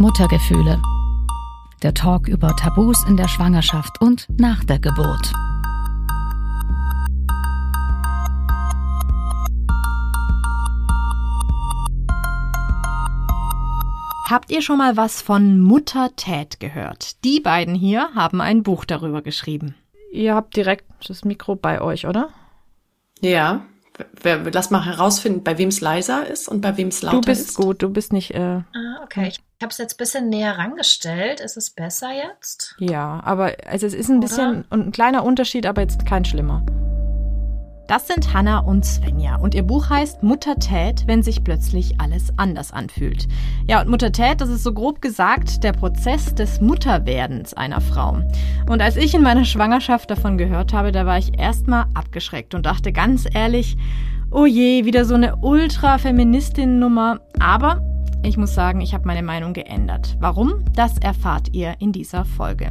Muttergefühle. Der Talk über Tabus in der Schwangerschaft und nach der Geburt. Habt ihr schon mal was von Mutter Tät gehört? Die beiden hier haben ein Buch darüber geschrieben. Ihr habt direkt das Mikro bei euch, oder? Ja. Lass mal herausfinden, bei wem es leiser ist und bei wem es lauter ist. Du bist ist. gut, du bist nicht. Äh, ah, okay. Ich habe es jetzt ein bisschen näher rangestellt. Ist es besser jetzt? Ja, aber also es ist ein Oder? bisschen ein kleiner Unterschied, aber jetzt kein schlimmer. Das sind Hanna und Svenja und ihr Buch heißt Mutter Tät, wenn sich plötzlich alles anders anfühlt. Ja, und Mutter Tät, das ist so grob gesagt der Prozess des Mutterwerdens einer Frau. Und als ich in meiner Schwangerschaft davon gehört habe, da war ich erstmal abgeschreckt und dachte ganz ehrlich, oh je, wieder so eine Ultra-Feministin-Nummer. Aber ich muss sagen, ich habe meine Meinung geändert. Warum? Das erfahrt ihr in dieser Folge.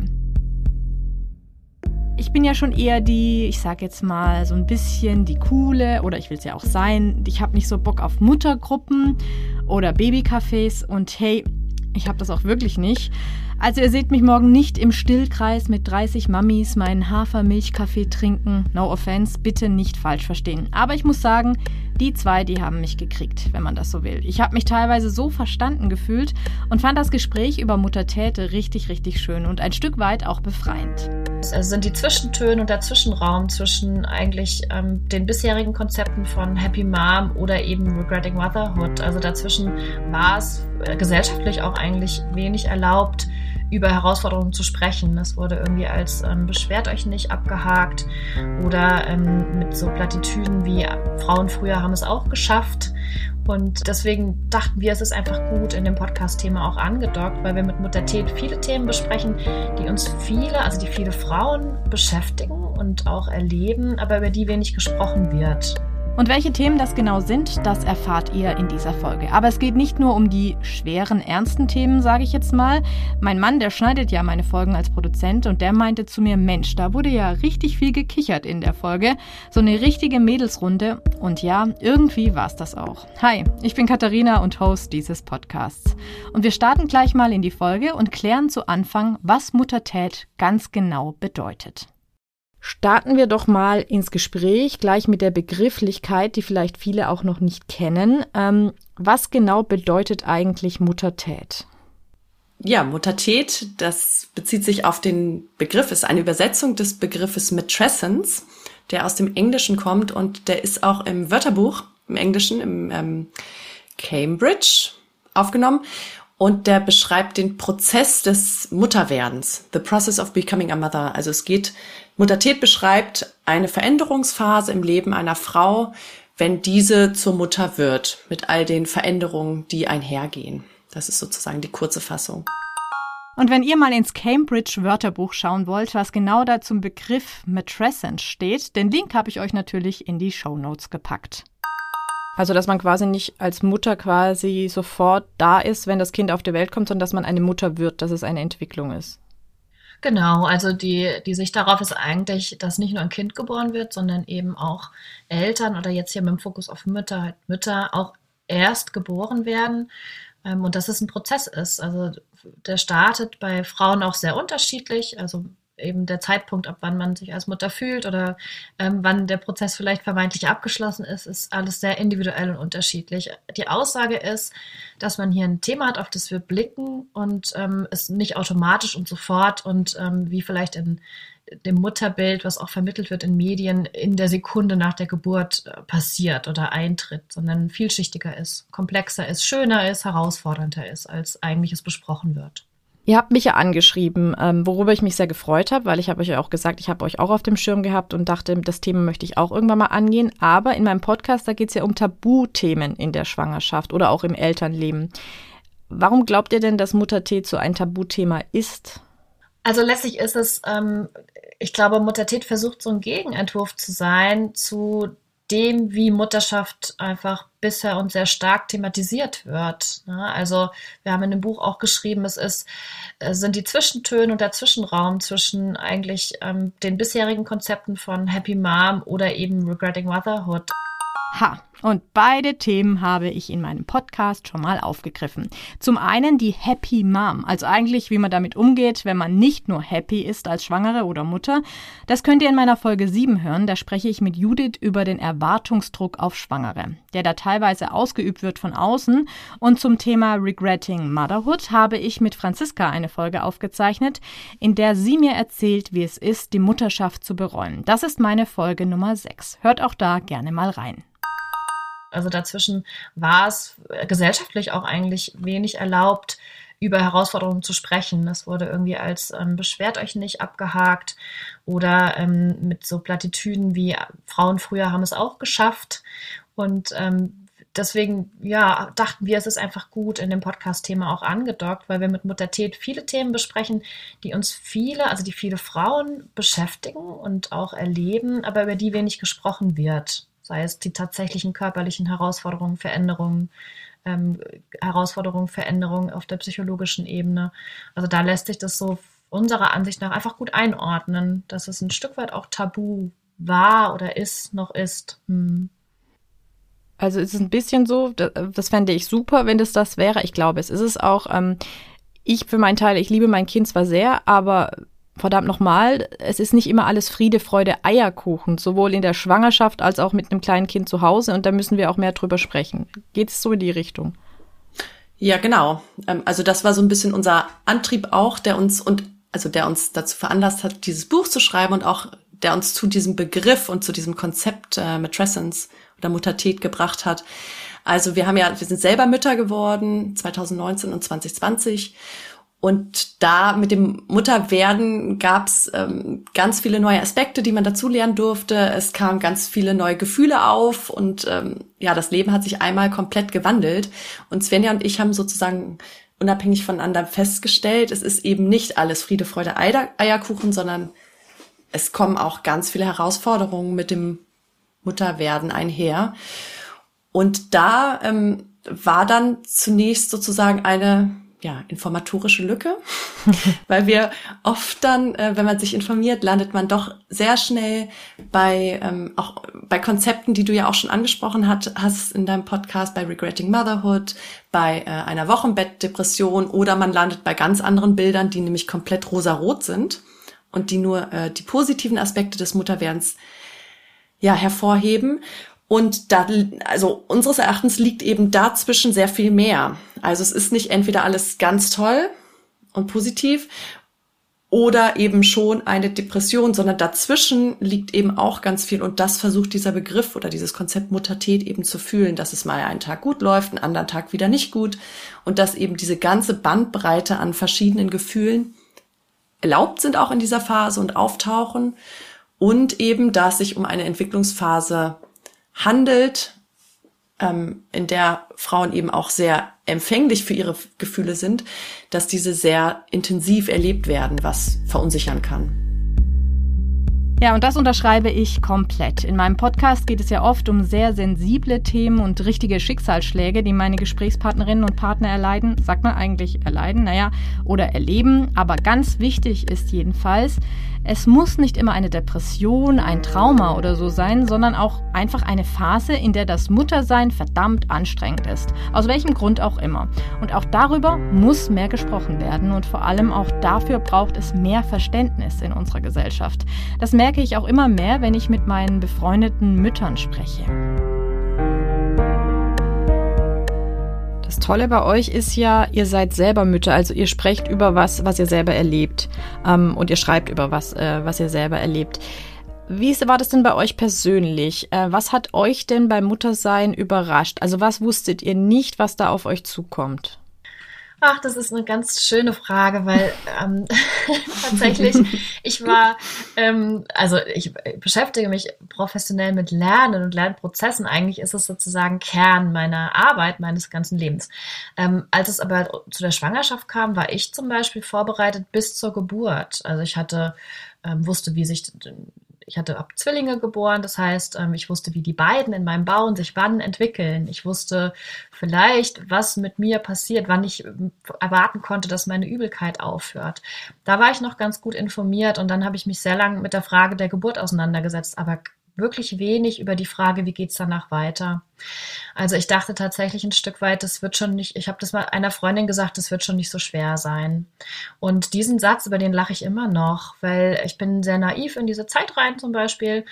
Ich bin ja schon eher die, ich sag jetzt mal so ein bisschen die coole oder ich will es ja auch sein. Ich habe nicht so Bock auf Muttergruppen oder Babycafés und hey, ich habe das auch wirklich nicht. Also ihr seht mich morgen nicht im Stillkreis mit 30 Mammis meinen Hafermilchkaffee trinken. No offense, bitte nicht falsch verstehen. Aber ich muss sagen, die zwei, die haben mich gekriegt, wenn man das so will. Ich habe mich teilweise so verstanden gefühlt und fand das Gespräch über Mutter Täte richtig, richtig schön und ein Stück weit auch befreiend. Also sind die Zwischentöne und der Zwischenraum zwischen eigentlich ähm, den bisherigen Konzepten von Happy Mom oder eben Regretting Motherhood. Also dazwischen war es äh, gesellschaftlich auch eigentlich wenig erlaubt, über Herausforderungen zu sprechen. Das wurde irgendwie als ähm, beschwert euch nicht abgehakt oder ähm, mit so Plattitüden wie Frauen früher haben es auch geschafft. Und deswegen dachten wir, es ist einfach gut in dem Podcast-Thema auch angedockt, weil wir mit Mutter Tät viele Themen besprechen, die uns viele, also die viele Frauen beschäftigen und auch erleben, aber über die wenig gesprochen wird. Und welche Themen das genau sind, das erfahrt ihr in dieser Folge. Aber es geht nicht nur um die schweren, ernsten Themen, sage ich jetzt mal. Mein Mann, der schneidet ja meine Folgen als Produzent und der meinte zu mir, Mensch, da wurde ja richtig viel gekichert in der Folge. So eine richtige Mädelsrunde. Und ja, irgendwie war es das auch. Hi, ich bin Katharina und Host dieses Podcasts. Und wir starten gleich mal in die Folge und klären zu Anfang, was Muttertät ganz genau bedeutet. Starten wir doch mal ins Gespräch gleich mit der Begrifflichkeit, die vielleicht viele auch noch nicht kennen. Ähm, was genau bedeutet eigentlich Muttertät? Ja, Muttertät, das bezieht sich auf den Begriff, ist eine Übersetzung des Begriffes Matrescence, der aus dem Englischen kommt und der ist auch im Wörterbuch im Englischen, im ähm, Cambridge aufgenommen und der beschreibt den Prozess des Mutterwerdens, the process of becoming a mother. Also es geht, Muttertät beschreibt eine Veränderungsphase im Leben einer Frau, wenn diese zur Mutter wird, mit all den Veränderungen, die einhergehen. Das ist sozusagen die kurze Fassung. Und wenn ihr mal ins Cambridge Wörterbuch schauen wollt, was genau da zum Begriff Matrescent steht, den Link habe ich euch natürlich in die Show Notes gepackt. Also, dass man quasi nicht als Mutter quasi sofort da ist, wenn das Kind auf die Welt kommt, sondern dass man eine Mutter wird, dass es eine Entwicklung ist. Genau, also die, die Sicht darauf ist eigentlich, dass nicht nur ein Kind geboren wird, sondern eben auch Eltern oder jetzt hier mit dem Fokus auf Mütter, halt Mütter auch erst geboren werden ähm, und dass es ein Prozess ist. Also der startet bei Frauen auch sehr unterschiedlich. Also eben der Zeitpunkt, ab wann man sich als Mutter fühlt oder ähm, wann der Prozess vielleicht vermeintlich abgeschlossen ist, ist alles sehr individuell und unterschiedlich. Die Aussage ist, dass man hier ein Thema hat, auf das wir blicken und ähm, es nicht automatisch und sofort und ähm, wie vielleicht in dem Mutterbild, was auch vermittelt wird in Medien, in der Sekunde nach der Geburt äh, passiert oder eintritt, sondern vielschichtiger ist, komplexer ist, schöner ist, herausfordernder ist, als eigentlich es besprochen wird. Ihr habt mich ja angeschrieben, ähm, worüber ich mich sehr gefreut habe, weil ich habe euch ja auch gesagt, ich habe euch auch auf dem Schirm gehabt und dachte, das Thema möchte ich auch irgendwann mal angehen. Aber in meinem Podcast, da geht es ja um Tabuthemen in der Schwangerschaft oder auch im Elternleben. Warum glaubt ihr denn, dass Muttertät so ein Tabuthema ist? Also letztlich ist es, ähm, ich glaube, Muttertät versucht so ein Gegenentwurf zu sein zu dem, wie Mutterschaft einfach bisher und sehr stark thematisiert wird. Ne? Also wir haben in dem Buch auch geschrieben, es ist, äh, sind die Zwischentöne und der Zwischenraum zwischen eigentlich ähm, den bisherigen Konzepten von Happy Mom oder eben Regretting Motherhood. Ha, Und beide Themen habe ich in meinem Podcast schon mal aufgegriffen. Zum einen die Happy Mom, also eigentlich wie man damit umgeht, wenn man nicht nur happy ist als Schwangere oder Mutter. Das könnt ihr in meiner Folge 7 hören, da spreche ich mit Judith über den Erwartungsdruck auf Schwangere, der da teilweise ausgeübt wird von außen. Und zum Thema Regretting Motherhood habe ich mit Franziska eine Folge aufgezeichnet, in der sie mir erzählt, wie es ist, die Mutterschaft zu bereuen. Das ist meine Folge Nummer 6. Hört auch da gerne mal rein. Also dazwischen war es gesellschaftlich auch eigentlich wenig erlaubt, über Herausforderungen zu sprechen. Das wurde irgendwie als ähm, beschwert euch nicht abgehakt oder ähm, mit so Plattitüden wie Frauen früher haben es auch geschafft. Und ähm, deswegen, ja, dachten wir, es ist einfach gut in dem Podcast-Thema auch angedockt, weil wir mit Mutter Tät viele Themen besprechen, die uns viele, also die viele Frauen beschäftigen und auch erleben, aber über die wenig gesprochen wird sei es die tatsächlichen körperlichen Herausforderungen, Veränderungen, ähm, Herausforderungen, Veränderungen auf der psychologischen Ebene. Also da lässt sich das so unserer Ansicht nach einfach gut einordnen, dass es ein Stück weit auch tabu war oder ist, noch ist. Hm. Also es ist ein bisschen so, das, das fände ich super, wenn das das wäre. Ich glaube, es ist es auch. Ähm, ich für meinen Teil, ich liebe mein Kind zwar sehr, aber verdammt nochmal, es ist nicht immer alles Friede, Freude, Eierkuchen, sowohl in der Schwangerschaft als auch mit einem kleinen Kind zu Hause. Und da müssen wir auch mehr drüber sprechen. Geht es so in die Richtung? Ja, genau. Ähm, also das war so ein bisschen unser Antrieb auch, der uns und also der uns dazu veranlasst hat, dieses Buch zu schreiben und auch der uns zu diesem Begriff und zu diesem Konzept äh, Matrescence oder Muttertät gebracht hat. Also wir haben ja, wir sind selber Mütter geworden, 2019 und 2020 und da mit dem Mutterwerden gab es ähm, ganz viele neue Aspekte, die man dazulernen durfte. Es kamen ganz viele neue Gefühle auf und ähm, ja, das Leben hat sich einmal komplett gewandelt. Und Svenja und ich haben sozusagen unabhängig voneinander festgestellt, es ist eben nicht alles Friede, Freude, Eierkuchen, sondern es kommen auch ganz viele Herausforderungen mit dem Mutterwerden einher. Und da ähm, war dann zunächst sozusagen eine ja, informatorische Lücke, weil wir oft dann, äh, wenn man sich informiert, landet man doch sehr schnell bei ähm, auch bei Konzepten, die du ja auch schon angesprochen hat, hast in deinem Podcast, bei Regretting Motherhood, bei äh, einer Wochenbettdepression oder man landet bei ganz anderen Bildern, die nämlich komplett rosarot sind und die nur äh, die positiven Aspekte des Mutterwerdens ja hervorheben. Und da, also unseres Erachtens liegt eben dazwischen sehr viel mehr. Also es ist nicht entweder alles ganz toll und positiv oder eben schon eine Depression, sondern dazwischen liegt eben auch ganz viel. Und das versucht dieser Begriff oder dieses Konzept Muttertät eben zu fühlen, dass es mal einen Tag gut läuft, einen anderen Tag wieder nicht gut. Und dass eben diese ganze Bandbreite an verschiedenen Gefühlen erlaubt sind auch in dieser Phase und auftauchen. Und eben, dass sich um eine Entwicklungsphase handelt, ähm, in der Frauen eben auch sehr empfänglich für ihre Gefühle sind, dass diese sehr intensiv erlebt werden, was verunsichern kann. Ja, und das unterschreibe ich komplett. In meinem Podcast geht es ja oft um sehr sensible Themen und richtige Schicksalsschläge, die meine Gesprächspartnerinnen und Partner erleiden. Sagt man eigentlich erleiden, naja, oder erleben. Aber ganz wichtig ist jedenfalls, es muss nicht immer eine Depression, ein Trauma oder so sein, sondern auch einfach eine Phase, in der das Muttersein verdammt anstrengend ist. Aus welchem Grund auch immer. Und auch darüber muss mehr gesprochen werden und vor allem auch dafür braucht es mehr Verständnis in unserer Gesellschaft. Das merke ich auch immer mehr, wenn ich mit meinen befreundeten Müttern spreche. Das Tolle bei euch ist ja, ihr seid selber Mütter, also ihr sprecht über was, was ihr selber erlebt ähm, und ihr schreibt über was, äh, was ihr selber erlebt. Wie war das denn bei euch persönlich? Äh, was hat euch denn beim Muttersein überrascht? Also was wusstet ihr nicht, was da auf euch zukommt? Ach, das ist eine ganz schöne Frage, weil ähm, tatsächlich, ich war, ähm, also ich beschäftige mich professionell mit Lernen und Lernprozessen. Eigentlich ist es sozusagen Kern meiner Arbeit, meines ganzen Lebens. Ähm, als es aber zu der Schwangerschaft kam, war ich zum Beispiel vorbereitet bis zur Geburt. Also ich hatte, ähm, wusste, wie sich ich hatte ab Zwillinge geboren, das heißt, ähm, ich wusste, wie die beiden in meinem Bauen sich wann entwickeln. Ich wusste vielleicht, was mit mir passiert, wann ich ähm, erwarten konnte, dass meine Übelkeit aufhört. Da war ich noch ganz gut informiert und dann habe ich mich sehr lang mit der Frage der Geburt auseinandergesetzt, aber wirklich wenig über die Frage, wie geht es danach weiter. Also ich dachte tatsächlich ein Stück weit, das wird schon nicht, ich habe das mal einer Freundin gesagt, das wird schon nicht so schwer sein. Und diesen Satz, über den lache ich immer noch, weil ich bin sehr naiv in diese Zeit rein zum Beispiel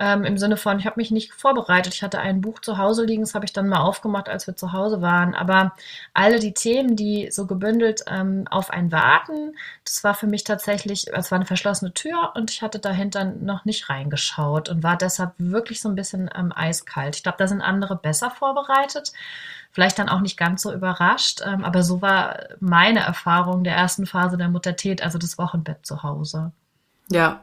ähm, Im Sinne von, ich habe mich nicht vorbereitet. Ich hatte ein Buch zu Hause liegen, das habe ich dann mal aufgemacht, als wir zu Hause waren. Aber alle die Themen, die so gebündelt ähm, auf ein warten, das war für mich tatsächlich, es war eine verschlossene Tür und ich hatte dahinter noch nicht reingeschaut und war deshalb wirklich so ein bisschen ähm, eiskalt. Ich glaube, da sind andere besser vorbereitet vielleicht dann auch nicht ganz so überrascht. Ähm, aber so war meine Erfahrung der ersten Phase der Muttertät, also das Wochenbett zu Hause. Ja,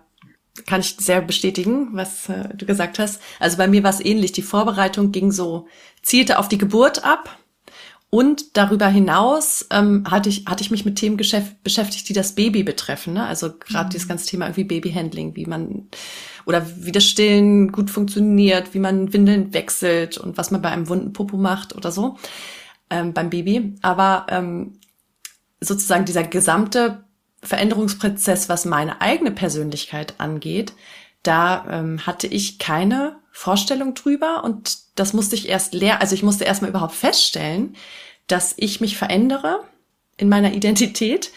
kann ich sehr bestätigen, was äh, du gesagt hast. Also bei mir war es ähnlich. Die Vorbereitung ging so, zielte auf die Geburt ab. Und darüber hinaus ähm, hatte, ich, hatte ich mich mit Themen beschäftigt, die das Baby betreffen. Ne? Also gerade mhm. dieses ganze Thema irgendwie Babyhandling, wie man oder wie das Stillen gut funktioniert, wie man Windeln wechselt und was man bei einem wunden Popo macht oder so ähm, beim Baby. Aber ähm, sozusagen dieser gesamte Veränderungsprozess, was meine eigene Persönlichkeit angeht, da ähm, hatte ich keine Vorstellung drüber und das musste ich erst leer, also ich musste erstmal überhaupt feststellen, dass ich mich verändere in meiner Identität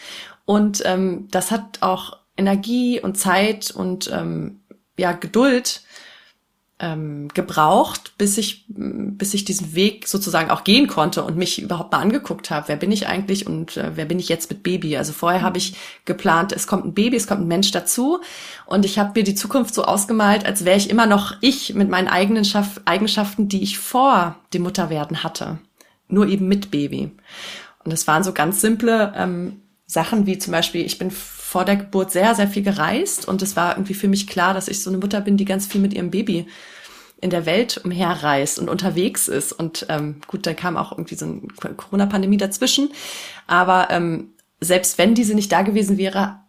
und ähm, das hat auch Energie und Zeit und ähm, ja Geduld ähm, gebraucht, bis ich, bis ich diesen Weg sozusagen auch gehen konnte und mich überhaupt mal angeguckt habe, wer bin ich eigentlich und äh, wer bin ich jetzt mit Baby. Also vorher habe ich geplant, es kommt ein Baby, es kommt ein Mensch dazu und ich habe mir die Zukunft so ausgemalt, als wäre ich immer noch ich mit meinen eigenen Schaff Eigenschaften, die ich vor dem Mutterwerden hatte, nur eben mit Baby. Und es waren so ganz simple ähm, Sachen wie zum Beispiel, ich bin vor der Geburt sehr, sehr viel gereist und es war irgendwie für mich klar, dass ich so eine Mutter bin, die ganz viel mit ihrem Baby in der Welt umherreist und unterwegs ist. Und ähm, gut, dann kam auch irgendwie so eine Corona-Pandemie dazwischen. Aber ähm, selbst wenn diese nicht da gewesen wäre,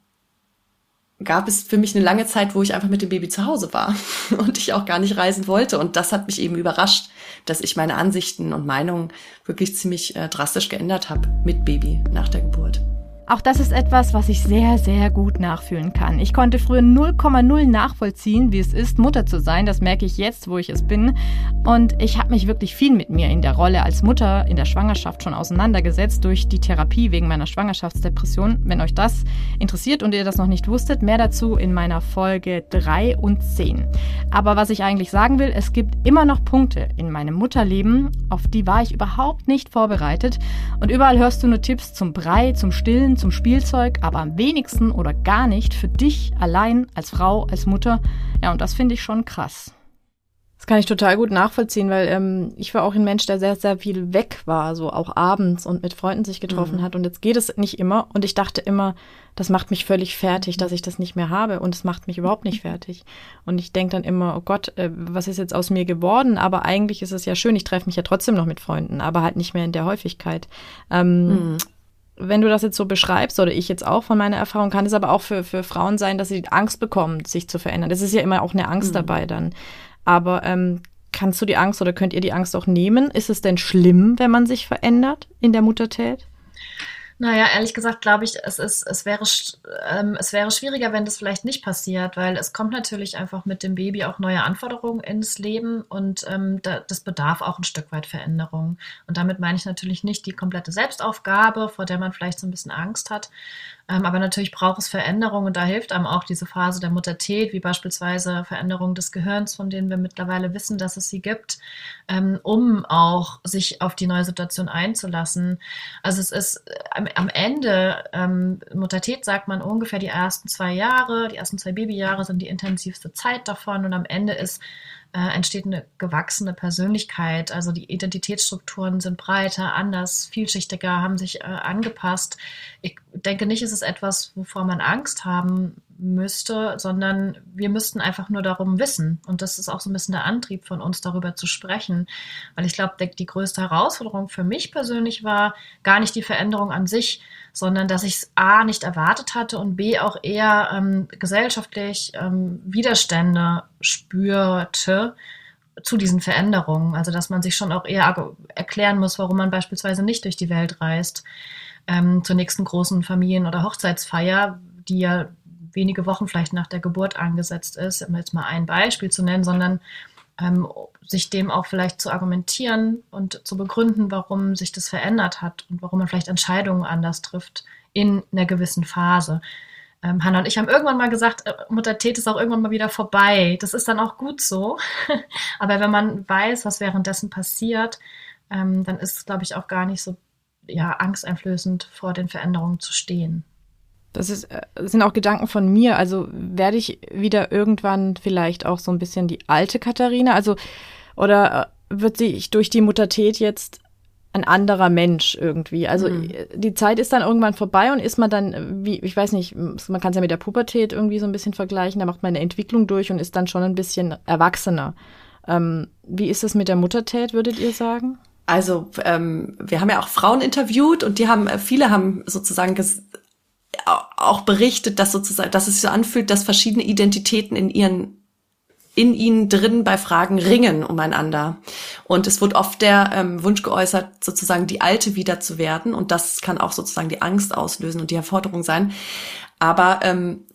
gab es für mich eine lange Zeit, wo ich einfach mit dem Baby zu Hause war und ich auch gar nicht reisen wollte. Und das hat mich eben überrascht, dass ich meine Ansichten und Meinungen wirklich ziemlich äh, drastisch geändert habe mit Baby nach der Geburt. Auch das ist etwas, was ich sehr, sehr gut nachfühlen kann. Ich konnte früher 0,0 nachvollziehen, wie es ist, Mutter zu sein. Das merke ich jetzt, wo ich es bin. Und ich habe mich wirklich viel mit mir in der Rolle als Mutter in der Schwangerschaft schon auseinandergesetzt durch die Therapie wegen meiner Schwangerschaftsdepression. Wenn euch das interessiert und ihr das noch nicht wusstet, mehr dazu in meiner Folge 3 und 10. Aber was ich eigentlich sagen will, es gibt immer noch Punkte in meinem Mutterleben, auf die war ich überhaupt nicht vorbereitet. Und überall hörst du nur Tipps zum Brei, zum Stillen, zum Spielzeug, aber am wenigsten oder gar nicht für dich allein als Frau, als Mutter. Ja, und das finde ich schon krass. Das kann ich total gut nachvollziehen, weil ähm, ich war auch ein Mensch, der sehr, sehr viel weg war, so auch abends und mit Freunden sich getroffen mhm. hat. Und jetzt geht es nicht immer. Und ich dachte immer, das macht mich völlig fertig, dass ich das nicht mehr habe. Und es macht mich überhaupt nicht fertig. Und ich denke dann immer, oh Gott, äh, was ist jetzt aus mir geworden? Aber eigentlich ist es ja schön, ich treffe mich ja trotzdem noch mit Freunden, aber halt nicht mehr in der Häufigkeit. Ähm, mhm wenn du das jetzt so beschreibst, oder ich jetzt auch von meiner Erfahrung, kann es aber auch für, für Frauen sein, dass sie Angst bekommen, sich zu verändern. Das ist ja immer auch eine Angst mhm. dabei dann. Aber ähm, kannst du die Angst oder könnt ihr die Angst auch nehmen? Ist es denn schlimm, wenn man sich verändert in der Muttertät? Naja, ehrlich gesagt glaube ich, es, ist, es, wäre, ähm, es wäre schwieriger, wenn das vielleicht nicht passiert, weil es kommt natürlich einfach mit dem Baby auch neue Anforderungen ins Leben und ähm, da, das bedarf auch ein Stück weit Veränderung. Und damit meine ich natürlich nicht die komplette Selbstaufgabe, vor der man vielleicht so ein bisschen Angst hat, aber natürlich braucht es Veränderungen und da hilft einem auch diese Phase der Muttertät, wie beispielsweise Veränderungen des Gehirns, von denen wir mittlerweile wissen, dass es sie gibt, ähm, um auch sich auf die neue Situation einzulassen. Also es ist am, am Ende, ähm, Muttertät sagt man ungefähr die ersten zwei Jahre, die ersten zwei Babyjahre sind die intensivste Zeit davon und am Ende ist äh, entsteht eine gewachsene Persönlichkeit. Also die Identitätsstrukturen sind breiter, anders, vielschichtiger, haben sich äh, angepasst. Ich denke nicht, ist es etwas, wovor man Angst haben müsste, sondern wir müssten einfach nur darum wissen. Und das ist auch so ein bisschen der Antrieb von uns, darüber zu sprechen. Weil ich glaube, die größte Herausforderung für mich persönlich war gar nicht die Veränderung an sich, sondern dass ich es A nicht erwartet hatte und B auch eher ähm, gesellschaftlich ähm, Widerstände spürte zu diesen Veränderungen. Also dass man sich schon auch eher erklären muss, warum man beispielsweise nicht durch die Welt reist. Ähm, zur nächsten großen Familien- oder Hochzeitsfeier, die ja wenige Wochen vielleicht nach der Geburt angesetzt ist, um jetzt mal ein Beispiel zu nennen, sondern ähm, sich dem auch vielleicht zu argumentieren und zu begründen, warum sich das verändert hat und warum man vielleicht Entscheidungen anders trifft in einer gewissen Phase. Ähm, Hanna und ich haben irgendwann mal gesagt, äh, Mutter Tät ist auch irgendwann mal wieder vorbei. Das ist dann auch gut so. Aber wenn man weiß, was währenddessen passiert, ähm, dann ist es, glaube ich, auch gar nicht so ja, angsteinflößend vor den Veränderungen zu stehen. Das, ist, äh, das sind auch Gedanken von mir. Also werde ich wieder irgendwann vielleicht auch so ein bisschen die alte Katharina? Also, oder äh, wird sich durch die Muttertät jetzt ein anderer Mensch irgendwie. Also mhm. die Zeit ist dann irgendwann vorbei und ist man dann, wie, ich weiß nicht, man kann es ja mit der Pubertät irgendwie so ein bisschen vergleichen, da macht man eine Entwicklung durch und ist dann schon ein bisschen erwachsener. Ähm, wie ist es mit der Muttertät, würdet ihr sagen? Also ähm, wir haben ja auch Frauen interviewt und die haben, viele haben sozusagen auch berichtet, dass sozusagen, dass es so anfühlt, dass verschiedene Identitäten in ihren in ihnen drin bei Fragen ringen umeinander. Und es wird oft der ähm, Wunsch geäußert, sozusagen die Alte wieder zu werden. Und das kann auch sozusagen die Angst auslösen und die Herforderung sein. Aber ähm,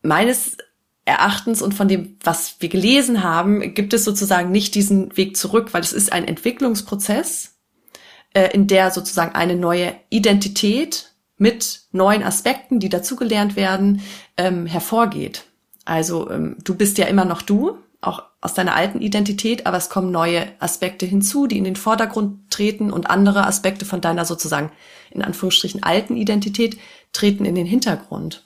meines Erachtens und von dem, was wir gelesen haben, gibt es sozusagen nicht diesen Weg zurück, weil es ist ein Entwicklungsprozess, äh, in der sozusagen eine neue Identität mit neuen Aspekten, die dazugelernt werden, ähm, hervorgeht. Also ähm, du bist ja immer noch du, auch aus deiner alten Identität, aber es kommen neue Aspekte hinzu, die in den Vordergrund treten und andere Aspekte von deiner sozusagen in Anführungsstrichen alten Identität treten in den Hintergrund.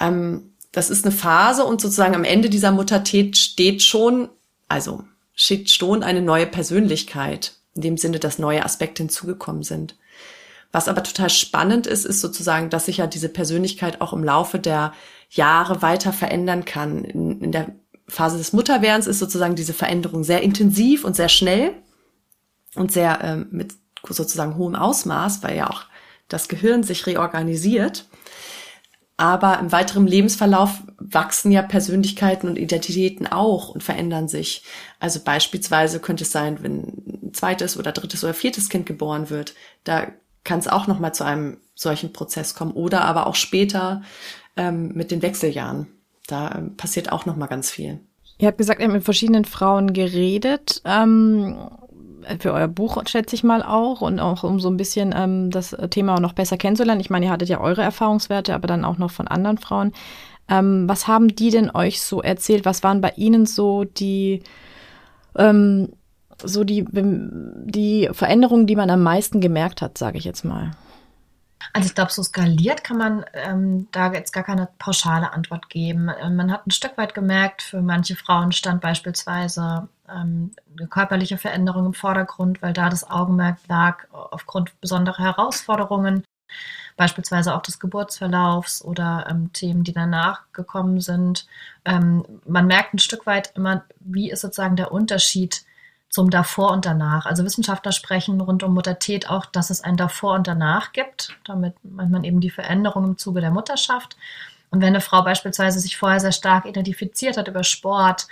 Ähm, das ist eine Phase und sozusagen am Ende dieser Muttertät steht schon, also steht schon eine neue Persönlichkeit, in dem Sinne, dass neue Aspekte hinzugekommen sind. Was aber total spannend ist, ist sozusagen, dass sich ja diese Persönlichkeit auch im Laufe der Jahre weiter verändern kann. In, in der Phase des Mutterwerdens ist sozusagen diese Veränderung sehr intensiv und sehr schnell und sehr ähm, mit sozusagen hohem Ausmaß, weil ja auch das Gehirn sich reorganisiert. Aber im weiteren Lebensverlauf wachsen ja Persönlichkeiten und Identitäten auch und verändern sich. Also beispielsweise könnte es sein, wenn ein zweites oder drittes oder viertes Kind geboren wird, da kann es auch noch mal zu einem solchen Prozess kommen oder aber auch später ähm, mit den Wechseljahren. Da ähm, passiert auch noch mal ganz viel. Ihr habt gesagt, ihr habt mit verschiedenen Frauen geredet. Ähm, für euer Buch schätze ich mal auch und auch um so ein bisschen ähm, das Thema noch besser kennenzulernen. Ich meine, ihr hattet ja eure Erfahrungswerte, aber dann auch noch von anderen Frauen. Ähm, was haben die denn euch so erzählt? Was waren bei ihnen so die ähm, so die, die Veränderungen, die man am meisten gemerkt hat, sage ich jetzt mal? Also ich glaube, so skaliert kann man ähm, da jetzt gar keine pauschale Antwort geben. Ähm, man hat ein Stück weit gemerkt, für manche Frauen stand beispielsweise ähm, eine körperliche Veränderung im Vordergrund, weil da das Augenmerk lag aufgrund besonderer Herausforderungen, beispielsweise auch des Geburtsverlaufs oder ähm, Themen, die danach gekommen sind. Ähm, man merkt ein Stück weit immer, wie ist sozusagen der Unterschied zum Davor und Danach. Also Wissenschaftler sprechen rund um Muttertät auch, dass es ein Davor und Danach gibt. Damit meint man eben die Veränderung im Zuge der Mutterschaft. Und wenn eine Frau beispielsweise sich vorher sehr stark identifiziert hat über Sport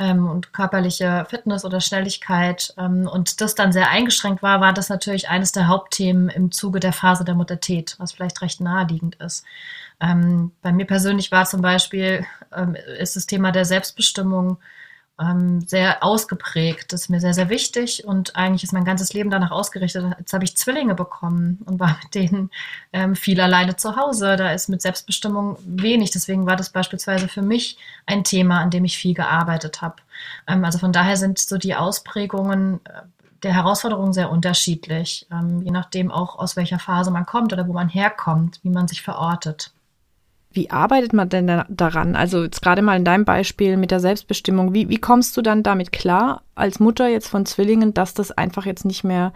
ähm, und körperliche Fitness oder Schnelligkeit ähm, und das dann sehr eingeschränkt war, war das natürlich eines der Hauptthemen im Zuge der Phase der Muttertät, was vielleicht recht naheliegend ist. Ähm, bei mir persönlich war zum Beispiel, ähm, ist das Thema der Selbstbestimmung ähm, sehr ausgeprägt. Das ist mir sehr, sehr wichtig und eigentlich ist mein ganzes Leben danach ausgerichtet. Jetzt habe ich Zwillinge bekommen und war mit denen ähm, viel alleine zu Hause. Da ist mit Selbstbestimmung wenig. Deswegen war das beispielsweise für mich ein Thema, an dem ich viel gearbeitet habe. Ähm, also von daher sind so die Ausprägungen äh, der Herausforderungen sehr unterschiedlich, ähm, je nachdem auch aus welcher Phase man kommt oder wo man herkommt, wie man sich verortet. Wie arbeitet man denn daran? Also jetzt gerade mal in deinem Beispiel mit der Selbstbestimmung, wie, wie kommst du dann damit klar, als Mutter jetzt von Zwillingen, dass das einfach jetzt nicht mehr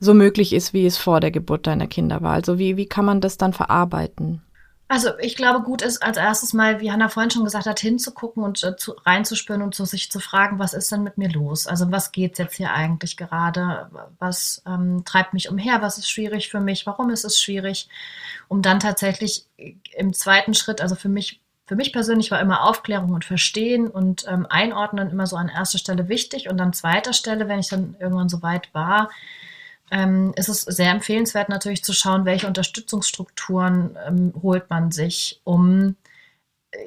so möglich ist, wie es vor der Geburt deiner Kinder war? Also wie, wie kann man das dann verarbeiten? Also ich glaube, gut ist als erstes mal, wie Hanna vorhin schon gesagt hat, hinzugucken und äh, zu, reinzuspüren und zu sich zu fragen, was ist denn mit mir los? Also was geht jetzt hier eigentlich gerade? Was ähm, treibt mich umher? Was ist schwierig für mich? Warum ist es schwierig? Um dann tatsächlich im zweiten Schritt, also für mich, für mich persönlich war immer Aufklärung und Verstehen und ähm, Einordnen immer so an erster Stelle wichtig und an zweiter Stelle, wenn ich dann irgendwann so weit war, ähm, ist es sehr empfehlenswert natürlich zu schauen, welche Unterstützungsstrukturen ähm, holt man sich, um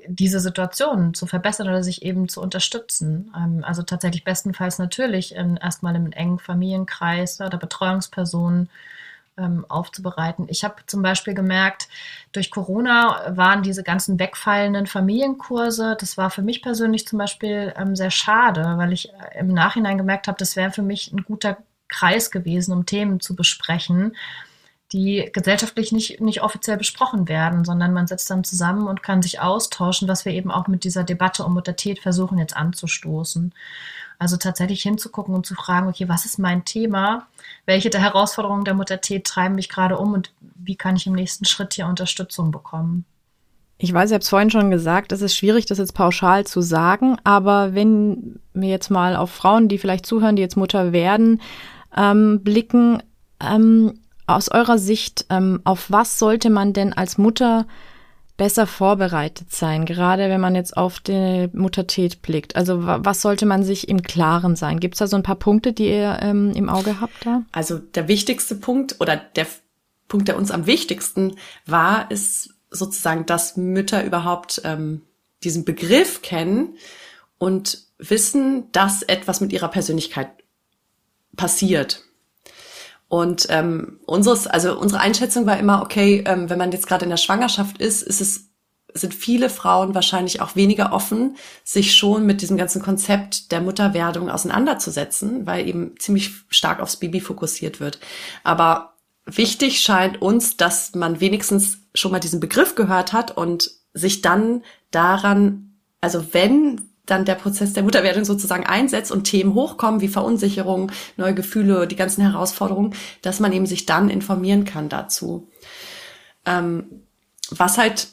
diese Situation zu verbessern oder sich eben zu unterstützen. Ähm, also tatsächlich bestenfalls natürlich in, erstmal im engen Familienkreis oder Betreuungspersonen ähm, aufzubereiten. Ich habe zum Beispiel gemerkt, durch Corona waren diese ganzen wegfallenden Familienkurse, das war für mich persönlich zum Beispiel ähm, sehr schade, weil ich äh, im Nachhinein gemerkt habe, das wäre für mich ein guter Kreis gewesen, um Themen zu besprechen die gesellschaftlich nicht, nicht offiziell besprochen werden, sondern man sitzt dann zusammen und kann sich austauschen, was wir eben auch mit dieser Debatte um Muttertät versuchen jetzt anzustoßen. Also tatsächlich hinzugucken und zu fragen, okay, was ist mein Thema? Welche der Herausforderungen der Muttertät treiben mich gerade um und wie kann ich im nächsten Schritt hier Unterstützung bekommen? Ich weiß, ich habe es vorhin schon gesagt, es ist schwierig, das jetzt pauschal zu sagen, aber wenn wir jetzt mal auf Frauen, die vielleicht zuhören, die jetzt Mutter werden, ähm, blicken, ähm, aus eurer Sicht, ähm, auf was sollte man denn als Mutter besser vorbereitet sein, gerade wenn man jetzt auf die Muttertät blickt? Also was sollte man sich im Klaren sein? Gibt es da so ein paar Punkte, die ihr ähm, im Auge habt da? Also der wichtigste Punkt oder der Punkt, der uns am wichtigsten war, ist sozusagen, dass Mütter überhaupt ähm, diesen Begriff kennen und wissen, dass etwas mit ihrer Persönlichkeit passiert. Und ähm, unseres, also unsere Einschätzung war immer, okay, ähm, wenn man jetzt gerade in der Schwangerschaft ist, ist es sind viele Frauen wahrscheinlich auch weniger offen, sich schon mit diesem ganzen Konzept der Mutterwerdung auseinanderzusetzen, weil eben ziemlich stark aufs Baby fokussiert wird. Aber wichtig scheint uns, dass man wenigstens schon mal diesen Begriff gehört hat und sich dann daran, also wenn dann der Prozess der Mutterwerdung sozusagen einsetzt und Themen hochkommen wie Verunsicherung, neue Gefühle, die ganzen Herausforderungen, dass man eben sich dann informieren kann dazu. Ähm, was halt,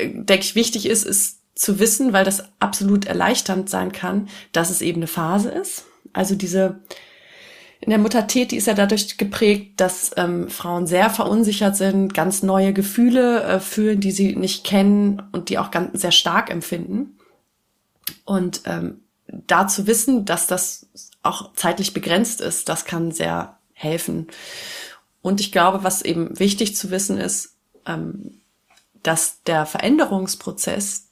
denke ich, wichtig ist, ist zu wissen, weil das absolut erleichternd sein kann, dass es eben eine Phase ist. Also diese in der Muttertät, die ist ja dadurch geprägt, dass ähm, Frauen sehr verunsichert sind, ganz neue Gefühle äh, fühlen, die sie nicht kennen und die auch ganz sehr stark empfinden. Und ähm, da zu wissen, dass das auch zeitlich begrenzt ist, das kann sehr helfen. Und ich glaube, was eben wichtig zu wissen ist, ähm, dass der Veränderungsprozess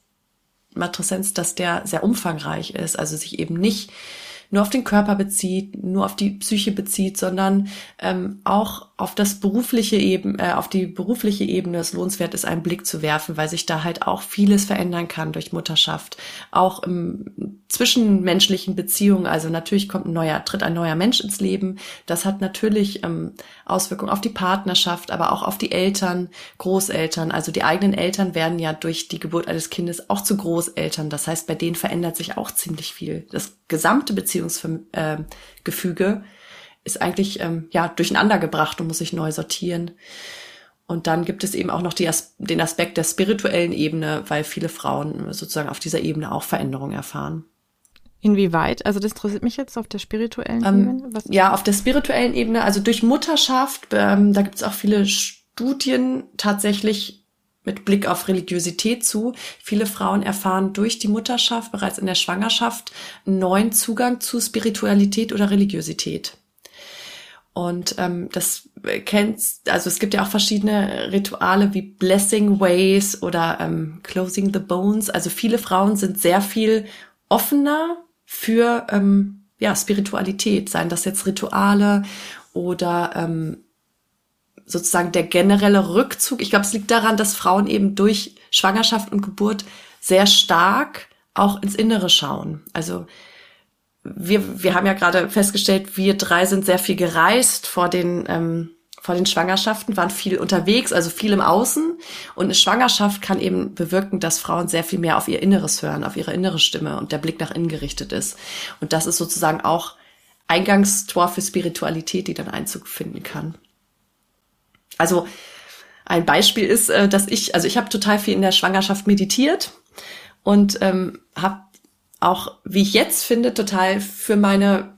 Matreszenz, dass der sehr umfangreich ist, also sich eben nicht nur auf den Körper bezieht, nur auf die Psyche bezieht, sondern ähm, auch auf das berufliche Ebene, äh, auf die berufliche Ebene es lohnenswert ist, einen Blick zu werfen, weil sich da halt auch vieles verändern kann durch Mutterschaft. Auch im zwischenmenschlichen Beziehungen, also natürlich kommt ein neuer, tritt ein neuer Mensch ins Leben. Das hat natürlich ähm, Auswirkungen auf die Partnerschaft, aber auch auf die Eltern, Großeltern. Also die eigenen Eltern werden ja durch die Geburt eines Kindes auch zu Großeltern. Das heißt, bei denen verändert sich auch ziemlich viel. Das gesamte Beziehungsgefüge äh, ist eigentlich ähm, ja durcheinander gebracht und muss sich neu sortieren. Und dann gibt es eben auch noch die, den Aspekt der spirituellen Ebene, weil viele Frauen sozusagen auf dieser Ebene auch Veränderungen erfahren. Inwieweit? Also das interessiert mich jetzt auf der spirituellen ähm, Ebene. Was ja, auf der spirituellen Ebene, also durch Mutterschaft, ähm, da gibt es auch viele Studien tatsächlich mit Blick auf Religiosität zu. Viele Frauen erfahren durch die Mutterschaft bereits in der Schwangerschaft einen neuen Zugang zu Spiritualität oder Religiosität. Und ähm, das kennt, also es gibt ja auch verschiedene Rituale wie Blessing Ways oder ähm, Closing the Bones. Also viele Frauen sind sehr viel offener für ähm, ja Spiritualität, seien das jetzt Rituale oder ähm, sozusagen der generelle Rückzug. Ich glaube, es liegt daran, dass Frauen eben durch Schwangerschaft und Geburt sehr stark auch ins Innere schauen. Also wir, wir haben ja gerade festgestellt, wir drei sind sehr viel gereist vor den, ähm, vor den Schwangerschaften, waren viel unterwegs, also viel im Außen. Und eine Schwangerschaft kann eben bewirken, dass Frauen sehr viel mehr auf ihr Inneres hören, auf ihre innere Stimme und der Blick nach innen gerichtet ist. Und das ist sozusagen auch Eingangstor für Spiritualität, die dann Einzug finden kann. Also ein Beispiel ist, äh, dass ich, also ich habe total viel in der Schwangerschaft meditiert und ähm, habe auch, wie ich jetzt finde, total für meine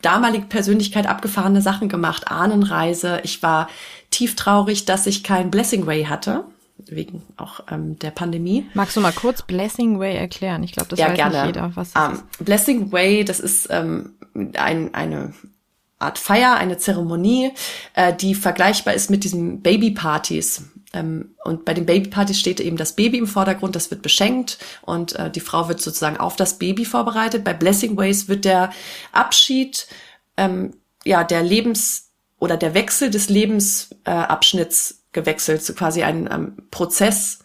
damalige Persönlichkeit abgefahrene Sachen gemacht. Ahnenreise. Ich war tief traurig, dass ich kein Blessing Way hatte wegen auch ähm, der Pandemie. Magst du mal kurz Blessing Way erklären? Ich glaube, das ja, weiß gerne. nicht jeder, was das um, ist. Blessing Way, das ist ähm, ein, eine Art Feier, eine Zeremonie, äh, die vergleichbar ist mit diesen Babypartys. Ähm, und bei den Babypartys steht eben das Baby im Vordergrund, das wird beschenkt und äh, die Frau wird sozusagen auf das Baby vorbereitet. Bei Blessing Ways wird der Abschied, ähm, ja, der Lebens- oder der Wechsel des Lebensabschnitts äh, gewechselt, so quasi ein ähm, Prozess,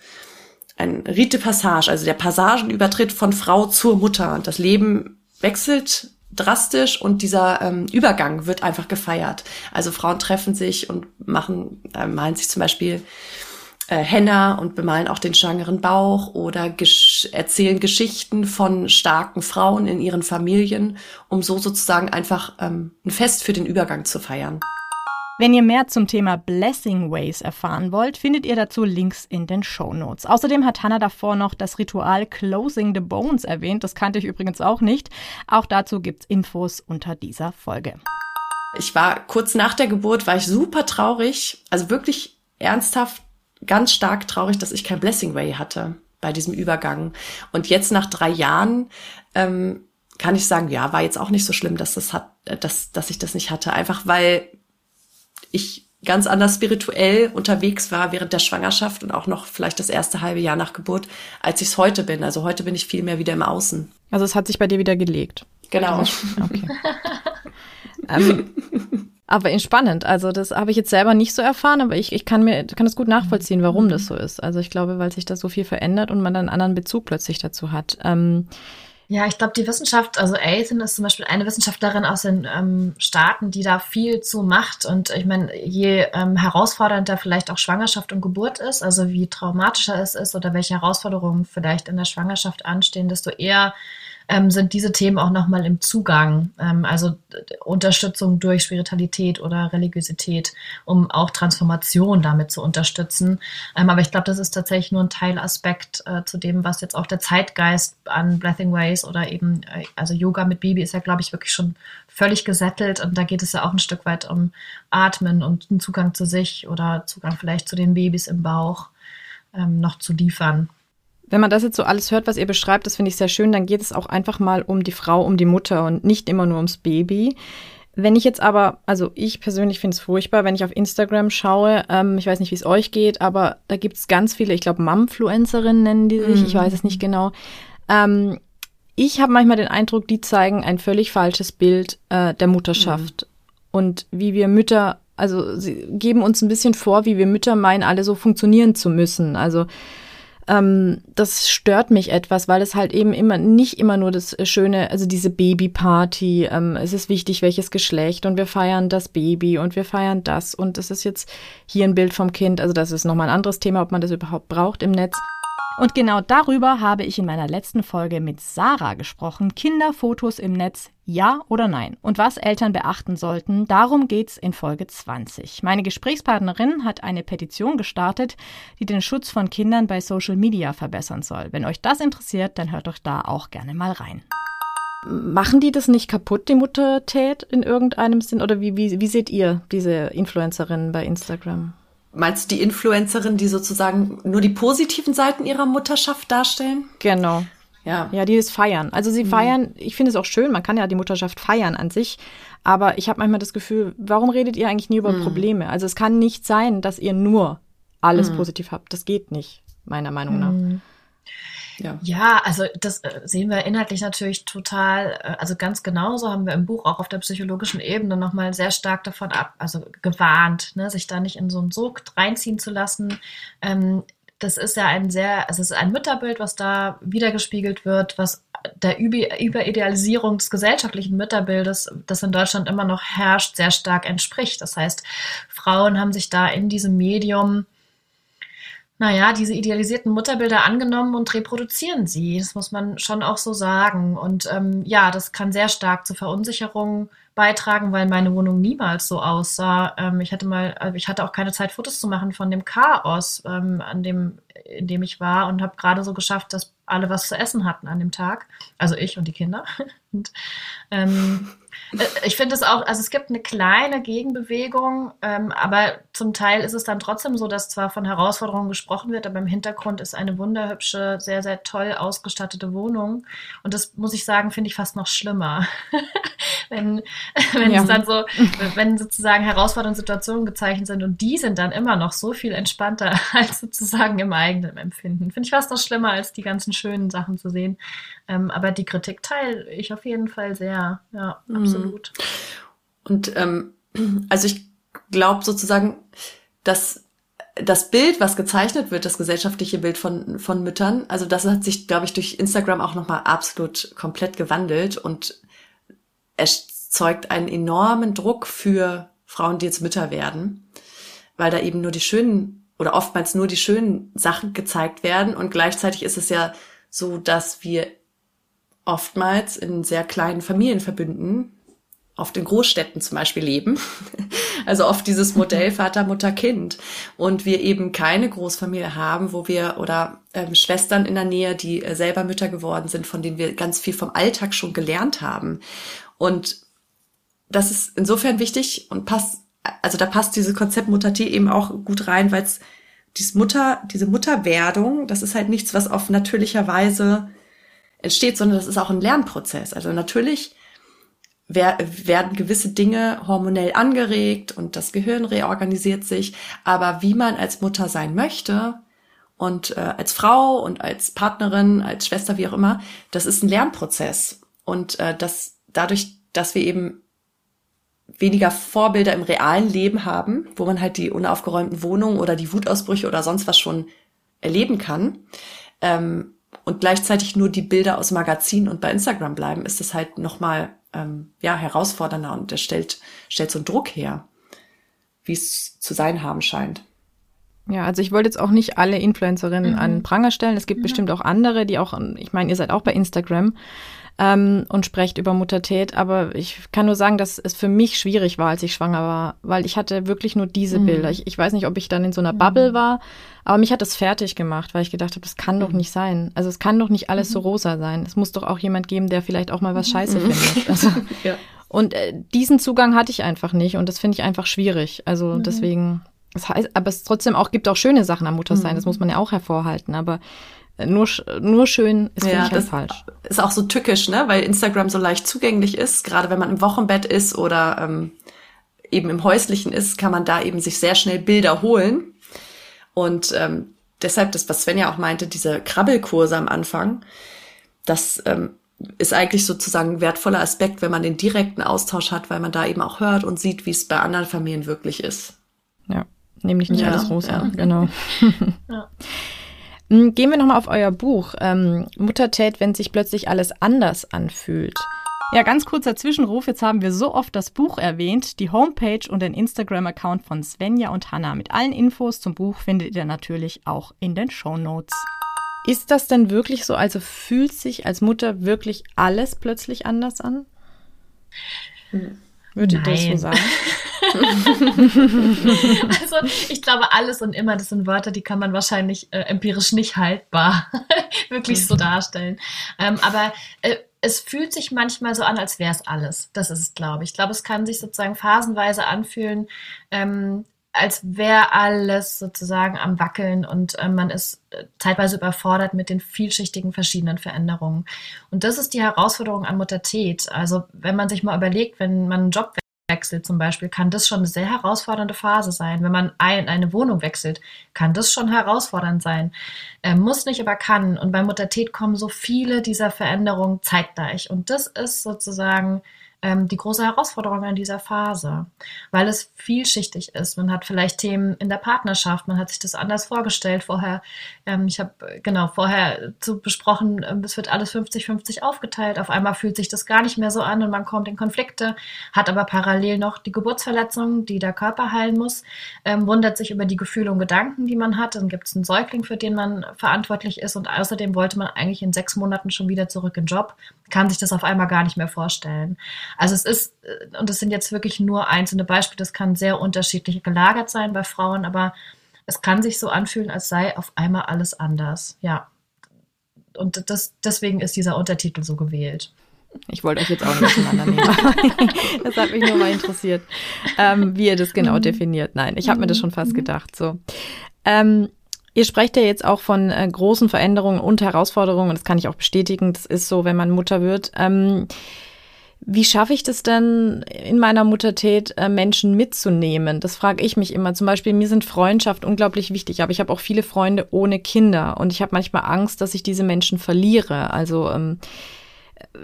ein Rite Passage, also der Passagenübertritt von Frau zur Mutter. Und das Leben wechselt drastisch und dieser ähm, Übergang wird einfach gefeiert. Also Frauen treffen sich und machen, äh, malen sich zum Beispiel äh, Henna und bemalen auch den schwangeren Bauch oder gesch erzählen Geschichten von starken Frauen in ihren Familien, um so sozusagen einfach ähm, ein Fest für den Übergang zu feiern. Wenn ihr mehr zum Thema Blessing Ways erfahren wollt, findet ihr dazu Links in den Show Notes. Außerdem hat Hannah davor noch das Ritual Closing the Bones erwähnt. Das kannte ich übrigens auch nicht. Auch dazu gibt's Infos unter dieser Folge. Ich war kurz nach der Geburt, war ich super traurig, also wirklich ernsthaft ganz stark traurig, dass ich kein Blessing Way hatte bei diesem Übergang. Und jetzt nach drei Jahren ähm, kann ich sagen, ja, war jetzt auch nicht so schlimm, dass das hat, äh, dass, dass ich das nicht hatte. Einfach weil ich ganz anders spirituell unterwegs war während der Schwangerschaft und auch noch vielleicht das erste halbe Jahr nach Geburt, als ich es heute bin. Also heute bin ich viel mehr wieder im Außen. Also es hat sich bei dir wieder gelegt. Genau. Okay. ähm, aber entspannend. Also das habe ich jetzt selber nicht so erfahren, aber ich, ich kann mir kann das gut nachvollziehen, warum das so ist. Also ich glaube, weil sich da so viel verändert und man dann einen anderen Bezug plötzlich dazu hat. Ähm, ja, ich glaube, die Wissenschaft, also Aithen ist zum Beispiel eine Wissenschaftlerin aus den ähm, Staaten, die da viel zu macht. Und ich meine, je ähm, herausfordernder vielleicht auch Schwangerschaft und Geburt ist, also wie traumatischer es ist oder welche Herausforderungen vielleicht in der Schwangerschaft anstehen, desto eher ähm, sind diese Themen auch nochmal im Zugang, ähm, also Unterstützung durch Spiritualität oder Religiosität, um auch Transformation damit zu unterstützen. Ähm, aber ich glaube, das ist tatsächlich nur ein Teilaspekt äh, zu dem, was jetzt auch der Zeitgeist an Blessing Ways oder eben, äh, also Yoga mit Baby ist ja, glaube ich, wirklich schon völlig gesettelt. Und da geht es ja auch ein Stück weit um Atmen und einen Zugang zu sich oder Zugang vielleicht zu den Babys im Bauch ähm, noch zu liefern wenn man das jetzt so alles hört, was ihr beschreibt, das finde ich sehr schön, dann geht es auch einfach mal um die Frau, um die Mutter und nicht immer nur ums Baby. Wenn ich jetzt aber, also ich persönlich finde es furchtbar, wenn ich auf Instagram schaue, ähm, ich weiß nicht, wie es euch geht, aber da gibt es ganz viele, ich glaube, Mumfluencerinnen nennen die sich, mhm. ich weiß es nicht genau. Ähm, ich habe manchmal den Eindruck, die zeigen ein völlig falsches Bild äh, der Mutterschaft mhm. und wie wir Mütter, also sie geben uns ein bisschen vor, wie wir Mütter meinen, alle so funktionieren zu müssen. Also ähm, das stört mich etwas, weil es halt eben immer nicht immer nur das Schöne, also diese Babyparty, ähm, es ist wichtig, welches Geschlecht und wir feiern das Baby und wir feiern das und es ist jetzt hier ein Bild vom Kind, also das ist nochmal ein anderes Thema, ob man das überhaupt braucht im Netz. Und genau darüber habe ich in meiner letzten Folge mit Sarah gesprochen. Kinderfotos im Netz, ja oder nein? Und was Eltern beachten sollten, darum geht's in Folge 20. Meine Gesprächspartnerin hat eine Petition gestartet, die den Schutz von Kindern bei Social Media verbessern soll. Wenn euch das interessiert, dann hört doch da auch gerne mal rein. Machen die das nicht kaputt, die Muttertät in irgendeinem Sinn? Oder wie, wie, wie seht ihr diese Influencerinnen bei Instagram? Meinst du die Influencerin, die sozusagen nur die positiven Seiten ihrer Mutterschaft darstellen? Genau. Ja. Ja, die das feiern. Also sie mhm. feiern, ich finde es auch schön, man kann ja die Mutterschaft feiern an sich, aber ich habe manchmal das Gefühl, warum redet ihr eigentlich nie über mhm. Probleme? Also es kann nicht sein, dass ihr nur alles mhm. positiv habt. Das geht nicht, meiner Meinung nach. Ja. ja, also das äh, sehen wir inhaltlich natürlich total, äh, also ganz genauso haben wir im Buch auch auf der psychologischen Ebene nochmal sehr stark davon ab, also gewarnt, ne, sich da nicht in so einen Sog reinziehen zu lassen. Ähm, das ist ja ein sehr, also es ist ein Mütterbild, was da wiedergespiegelt wird, was der Überidealisierung des gesellschaftlichen Mütterbildes, das in Deutschland immer noch herrscht, sehr stark entspricht. Das heißt, Frauen haben sich da in diesem Medium naja, diese idealisierten Mutterbilder angenommen und reproduzieren sie. Das muss man schon auch so sagen. Und ähm, ja, das kann sehr stark zur Verunsicherung beitragen, weil meine Wohnung niemals so aussah. Ähm, ich hatte mal, also ich hatte auch keine Zeit, Fotos zu machen von dem Chaos, ähm, an dem, in dem ich war und habe gerade so geschafft, dass alle was zu essen hatten an dem Tag. Also ich und die Kinder. und, ähm, Äh, ich finde es auch, also es gibt eine kleine Gegenbewegung, ähm, aber zum Teil ist es dann trotzdem so, dass zwar von Herausforderungen gesprochen wird, aber im Hintergrund ist eine wunderhübsche, sehr, sehr toll ausgestattete Wohnung. Und das muss ich sagen, finde ich fast noch schlimmer. wenn wenn ja. es dann so, wenn sozusagen herausfordernde Situationen gezeichnet sind und die sind dann immer noch so viel entspannter als sozusagen im eigenen Empfinden. Finde ich fast noch schlimmer, als die ganzen schönen Sachen zu sehen. Ähm, aber die Kritik teile ich auf jeden Fall sehr. Ja, mhm. absolut. Und ähm, also ich glaube sozusagen, dass das Bild, was gezeichnet wird, das gesellschaftliche Bild von, von Müttern, also das hat sich, glaube ich, durch Instagram auch nochmal absolut komplett gewandelt und erzeugt einen enormen Druck für Frauen, die jetzt Mütter werden, weil da eben nur die schönen oder oftmals nur die schönen Sachen gezeigt werden und gleichzeitig ist es ja so, dass wir oftmals in sehr kleinen Familienverbünden, auf den Großstädten zum Beispiel leben. Also oft dieses Modell Vater, Mutter, Kind. Und wir eben keine Großfamilie haben, wo wir oder ähm, Schwestern in der Nähe, die äh, selber Mütter geworden sind, von denen wir ganz viel vom Alltag schon gelernt haben. Und das ist insofern wichtig und passt, also da passt dieses Konzept Mutter-T eben auch gut rein, weil es diese Mutter, diese Mutterwerdung, das ist halt nichts, was auf natürlicher Weise entsteht, sondern das ist auch ein Lernprozess. Also natürlich werden gewisse Dinge hormonell angeregt und das Gehirn reorganisiert sich, aber wie man als Mutter sein möchte und äh, als Frau und als Partnerin, als Schwester, wie auch immer, das ist ein Lernprozess und äh, das dadurch, dass wir eben weniger Vorbilder im realen Leben haben, wo man halt die unaufgeräumten Wohnungen oder die Wutausbrüche oder sonst was schon erleben kann, ähm, und gleichzeitig nur die Bilder aus Magazinen und bei Instagram bleiben, ist es halt nochmal ähm, ja, herausfordernder und der stellt, stellt so einen Druck her, wie es zu sein haben scheint. Ja, also ich wollte jetzt auch nicht alle Influencerinnen mhm. an Pranger stellen. Es gibt ja. bestimmt auch andere, die auch, ich meine, ihr seid auch bei Instagram ähm, und sprecht über Muttertät, aber ich kann nur sagen, dass es für mich schwierig war, als ich schwanger war, weil ich hatte wirklich nur diese mhm. Bilder. Ich, ich weiß nicht, ob ich dann in so einer mhm. Bubble war, aber mich hat das fertig gemacht, weil ich gedacht habe, das kann doch mhm. nicht sein. Also es kann doch nicht alles so mhm. rosa sein. Es muss doch auch jemand geben, der vielleicht auch mal was scheiße findet. Also, ja. Und äh, diesen Zugang hatte ich einfach nicht und das finde ich einfach schwierig. Also mhm. deswegen, das heißt, aber es trotzdem auch gibt auch schöne Sachen am Muttersein, das muss man ja auch hervorhalten. Aber nur, nur schön ist ja, das falsch. Ist auch so tückisch, ne? Weil Instagram so leicht zugänglich ist. Gerade wenn man im Wochenbett ist oder ähm, eben im Häuslichen ist, kann man da eben sich sehr schnell Bilder holen. Und ähm, deshalb, das, was Svenja auch meinte, diese Krabbelkurse am Anfang, das ähm, ist eigentlich sozusagen ein wertvoller Aspekt, wenn man den direkten Austausch hat, weil man da eben auch hört und sieht, wie es bei anderen Familien wirklich ist. Ja, nämlich nicht ja, alles rosa, ja. genau. ja. Hm, gehen wir nochmal auf euer Buch. Ähm, Muttertät, wenn sich plötzlich alles anders anfühlt. Ja, ganz kurzer Zwischenruf. Jetzt haben wir so oft das Buch erwähnt. Die Homepage und den Instagram-Account von Svenja und Hanna mit allen Infos zum Buch findet ihr natürlich auch in den Show Notes. Ist das denn wirklich so? Also fühlt sich als Mutter wirklich alles plötzlich anders an? Würde ich das so sagen? also ich glaube, alles und immer, das sind Wörter, die kann man wahrscheinlich äh, empirisch nicht haltbar wirklich so darstellen. Ähm, aber äh, es fühlt sich manchmal so an, als wäre es alles. Das ist es, glaube ich. Ich glaube, es kann sich sozusagen phasenweise anfühlen, ähm, als wäre alles sozusagen am Wackeln und äh, man ist äh, zeitweise überfordert mit den vielschichtigen verschiedenen Veränderungen. Und das ist die Herausforderung an Muttertät. Also wenn man sich mal überlegt, wenn man einen Job wechselt zum Beispiel, kann das schon eine sehr herausfordernde Phase sein. Wenn man ein, eine Wohnung wechselt, kann das schon herausfordernd sein. Äh, muss nicht, aber kann. Und bei Muttertät kommen so viele dieser Veränderungen zeitgleich. Und das ist sozusagen ähm, die große Herausforderung an dieser Phase, weil es vielschichtig ist. Man hat vielleicht Themen in der Partnerschaft, man hat sich das anders vorgestellt vorher. Ähm, ich habe genau vorher zu besprochen, ähm, es wird alles 50-50 aufgeteilt. Auf einmal fühlt sich das gar nicht mehr so an und man kommt in Konflikte, hat aber parallel noch die Geburtsverletzung, die der Körper heilen muss, ähm, wundert sich über die Gefühle und Gedanken, die man hat. Dann gibt es einen Säugling, für den man verantwortlich ist und außerdem wollte man eigentlich in sechs Monaten schon wieder zurück in den Job, kann sich das auf einmal gar nicht mehr vorstellen. Also es ist, äh, und das sind jetzt wirklich nur einzelne Beispiele, das kann sehr unterschiedlich gelagert sein bei Frauen, aber es kann sich so anfühlen, als sei auf einmal alles anders. Ja. Und das, deswegen ist dieser Untertitel so gewählt. Ich wollte euch jetzt auch nicht auseinandernehmen. das hat mich nur mal interessiert, ähm, wie ihr das genau mhm. definiert. Nein, ich habe mir das schon fast mhm. gedacht. So. Ähm, Ihr sprecht ja jetzt auch von äh, großen Veränderungen und Herausforderungen, und das kann ich auch bestätigen. Das ist so, wenn man Mutter wird. Ähm, wie schaffe ich das denn in meiner Muttertät, äh, Menschen mitzunehmen? Das frage ich mich immer. Zum Beispiel, mir sind Freundschaft unglaublich wichtig, aber ich habe auch viele Freunde ohne Kinder und ich habe manchmal Angst, dass ich diese Menschen verliere. Also ähm,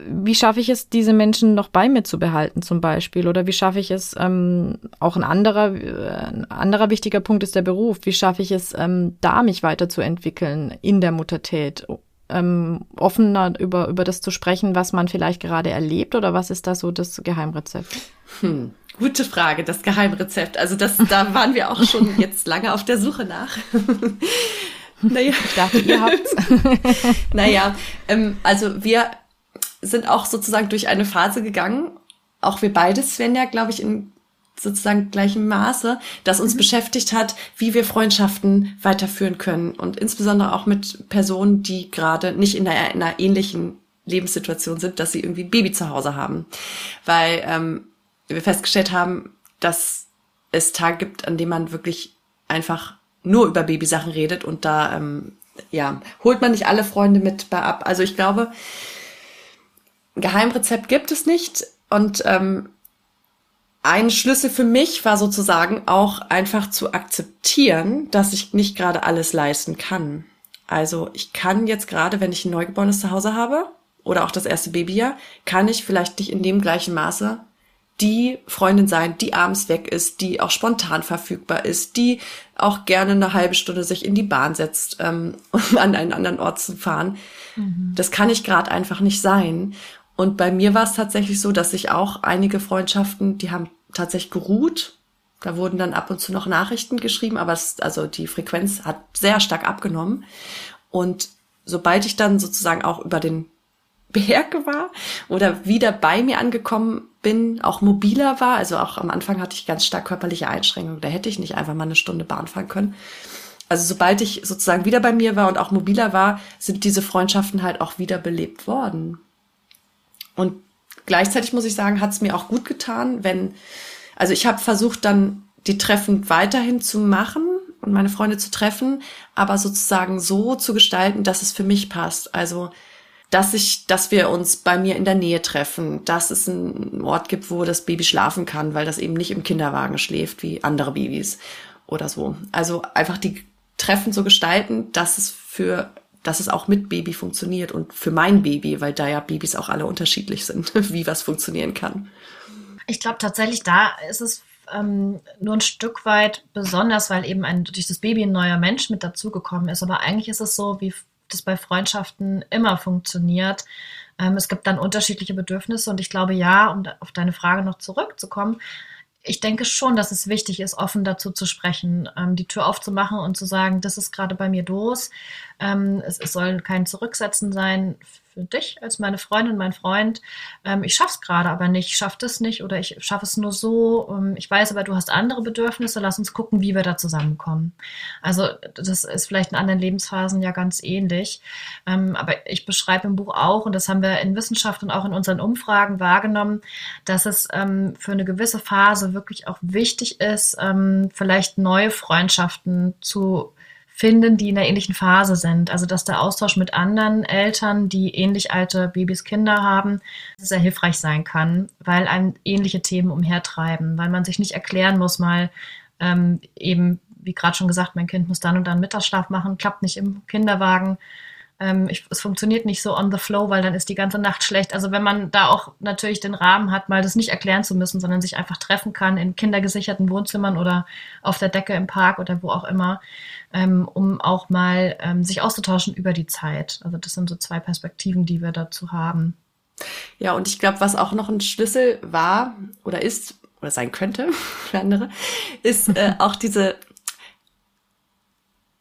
wie schaffe ich es, diese Menschen noch bei mir zu behalten zum Beispiel? Oder wie schaffe ich es, ähm, auch ein anderer, äh, ein anderer wichtiger Punkt ist der Beruf, wie schaffe ich es, ähm, da mich weiterzuentwickeln in der Muttertät? Ähm, offener über, über das zu sprechen, was man vielleicht gerade erlebt oder was ist da so das Geheimrezept? Hm. Gute Frage, das Geheimrezept. Also das, da waren wir auch schon jetzt lange auf der Suche nach. naja. Ich dachte, ihr habt's. naja, ähm, also wir sind auch sozusagen durch eine Phase gegangen, auch wir beide, Svenja, glaube ich, in sozusagen gleichem Maße, das uns mhm. beschäftigt hat, wie wir Freundschaften weiterführen können und insbesondere auch mit Personen, die gerade nicht in einer, in einer ähnlichen Lebenssituation sind, dass sie irgendwie ein Baby zu Hause haben, weil ähm, wir festgestellt haben, dass es Tage gibt, an denen man wirklich einfach nur über Babysachen redet und da ähm, ja holt man nicht alle Freunde mit bei ab. Also ich glaube, Geheimrezept gibt es nicht. Und ähm, ein Schlüssel für mich war sozusagen auch einfach zu akzeptieren, dass ich nicht gerade alles leisten kann. Also ich kann jetzt gerade, wenn ich ein Neugeborenes zu Hause habe oder auch das erste Babyjahr, kann ich vielleicht nicht in dem gleichen Maße die Freundin sein, die abends weg ist, die auch spontan verfügbar ist, die auch gerne eine halbe Stunde sich in die Bahn setzt, ähm, um an einen anderen Ort zu fahren. Mhm. Das kann ich gerade einfach nicht sein. Und bei mir war es tatsächlich so, dass ich auch einige Freundschaften, die haben tatsächlich geruht. Da wurden dann ab und zu noch Nachrichten geschrieben, aber es, also die Frequenz hat sehr stark abgenommen. Und sobald ich dann sozusagen auch über den Berg war oder wieder bei mir angekommen bin, auch mobiler war, also auch am Anfang hatte ich ganz stark körperliche Einschränkungen, da hätte ich nicht einfach mal eine Stunde Bahn fahren können. Also sobald ich sozusagen wieder bei mir war und auch mobiler war, sind diese Freundschaften halt auch wieder belebt worden. Und gleichzeitig muss ich sagen, hat es mir auch gut getan, wenn, also ich habe versucht dann die Treffen weiterhin zu machen und meine Freunde zu treffen, aber sozusagen so zu gestalten, dass es für mich passt. Also dass ich, dass wir uns bei mir in der Nähe treffen, dass es einen Ort gibt, wo das Baby schlafen kann, weil das eben nicht im Kinderwagen schläft wie andere Babys oder so. Also einfach die Treffen so gestalten, dass es für dass es auch mit Baby funktioniert und für mein Baby, weil da ja Babys auch alle unterschiedlich sind, wie was funktionieren kann. Ich glaube tatsächlich, da ist es ähm, nur ein Stück weit besonders, weil eben ein, durch das Baby ein neuer Mensch mit dazugekommen ist. Aber eigentlich ist es so, wie das bei Freundschaften immer funktioniert. Ähm, es gibt dann unterschiedliche Bedürfnisse und ich glaube, ja, um auf deine Frage noch zurückzukommen, ich denke schon, dass es wichtig ist, offen dazu zu sprechen, ähm, die Tür aufzumachen und zu sagen, das ist gerade bei mir los. Ähm, es, es soll kein Zurücksetzen sein für dich als meine Freundin, mein Freund, ähm, ich schaff's gerade aber nicht, ich schaff das nicht oder ich schaffe es nur so. Ähm, ich weiß aber, du hast andere Bedürfnisse, lass uns gucken, wie wir da zusammenkommen. Also das ist vielleicht in anderen Lebensphasen ja ganz ähnlich. Ähm, aber ich beschreibe im Buch auch, und das haben wir in Wissenschaft und auch in unseren Umfragen wahrgenommen, dass es ähm, für eine gewisse Phase wirklich auch wichtig ist, ähm, vielleicht neue Freundschaften zu finden, die in einer ähnlichen Phase sind. Also dass der Austausch mit anderen Eltern, die ähnlich alte Babys, Kinder haben, sehr hilfreich sein kann, weil einem ähnliche Themen umhertreiben, weil man sich nicht erklären muss, mal ähm, eben, wie gerade schon gesagt, mein Kind muss dann und dann Mittagsschlaf machen, klappt nicht im Kinderwagen ähm, ich, es funktioniert nicht so on the flow, weil dann ist die ganze Nacht schlecht. Also wenn man da auch natürlich den Rahmen hat, mal das nicht erklären zu müssen, sondern sich einfach treffen kann in kindergesicherten Wohnzimmern oder auf der Decke im Park oder wo auch immer, ähm, um auch mal ähm, sich auszutauschen über die Zeit. Also das sind so zwei Perspektiven, die wir dazu haben. Ja, und ich glaube, was auch noch ein Schlüssel war oder ist oder sein könnte für andere, ist äh, auch diese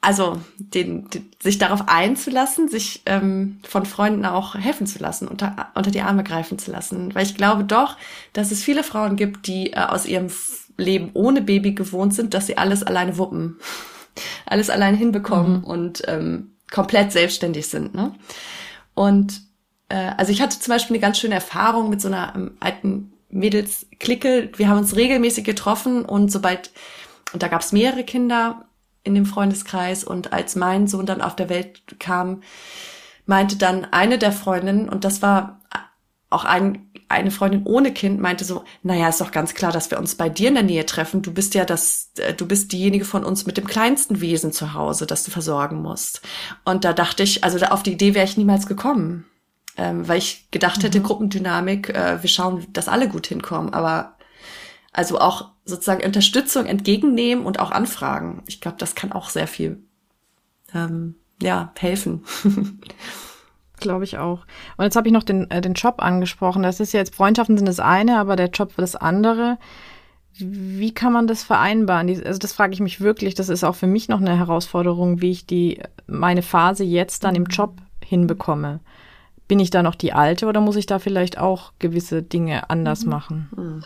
also den, den, sich darauf einzulassen, sich ähm, von Freunden auch helfen zu lassen, unter, unter die Arme greifen zu lassen. Weil ich glaube doch, dass es viele Frauen gibt, die äh, aus ihrem Leben ohne Baby gewohnt sind, dass sie alles alleine wuppen, alles alleine hinbekommen mhm. und ähm, komplett selbstständig sind. Ne? Und äh, also ich hatte zum Beispiel eine ganz schöne Erfahrung mit so einer ähm, alten Mädelsklicke. Wir haben uns regelmäßig getroffen und sobald, und da gab es mehrere Kinder in dem Freundeskreis und als mein Sohn dann auf der Welt kam, meinte dann eine der Freundinnen, und das war auch ein, eine Freundin ohne Kind, meinte so, naja, ist doch ganz klar, dass wir uns bei dir in der Nähe treffen. Du bist ja das, äh, du bist diejenige von uns mit dem kleinsten Wesen zu Hause, das du versorgen musst. Und da dachte ich, also auf die Idee wäre ich niemals gekommen ähm, weil ich gedacht hätte, mhm. Gruppendynamik, äh, wir schauen, dass alle gut hinkommen, aber also auch sozusagen Unterstützung entgegennehmen und auch anfragen. Ich glaube, das kann auch sehr viel ähm, ja helfen. glaube ich auch. Und jetzt habe ich noch den, äh, den Job angesprochen. Das ist ja jetzt Freundschaften sind das eine, aber der Job das andere. Wie kann man das vereinbaren? Also das frage ich mich wirklich. Das ist auch für mich noch eine Herausforderung, wie ich die meine Phase jetzt dann im Job hinbekomme bin ich da noch die Alte oder muss ich da vielleicht auch gewisse Dinge anders mhm. machen?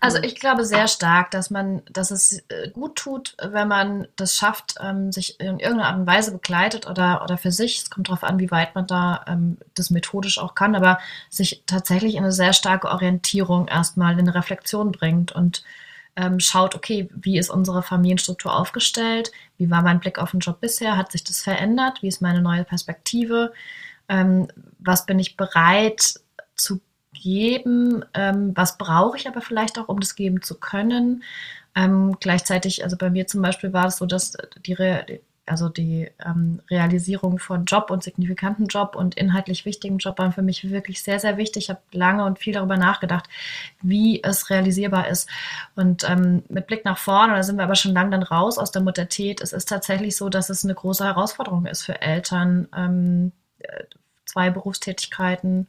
Mhm. Also ich glaube sehr stark, dass man, dass es äh, gut tut, wenn man das schafft, ähm, sich in irgendeiner Art und Weise begleitet oder, oder für sich, es kommt darauf an, wie weit man da ähm, das methodisch auch kann, aber sich tatsächlich in eine sehr starke Orientierung erstmal in eine Reflexion bringt und ähm, schaut, okay, wie ist unsere Familienstruktur aufgestellt? Wie war mein Blick auf den Job bisher? Hat sich das verändert? Wie ist meine neue Perspektive? was bin ich bereit zu geben, ähm, was brauche ich aber vielleicht auch, um das geben zu können. Ähm, gleichzeitig, also bei mir zum Beispiel war es so, dass die, Re also die ähm, Realisierung von Job und signifikanten Job und inhaltlich wichtigen Job waren für mich wirklich sehr, sehr wichtig. Ich habe lange und viel darüber nachgedacht, wie es realisierbar ist. Und ähm, mit Blick nach vorne, da sind wir aber schon lange dann raus aus der Muttertät, es ist tatsächlich so, dass es eine große Herausforderung ist für Eltern, ähm, zwei Berufstätigkeiten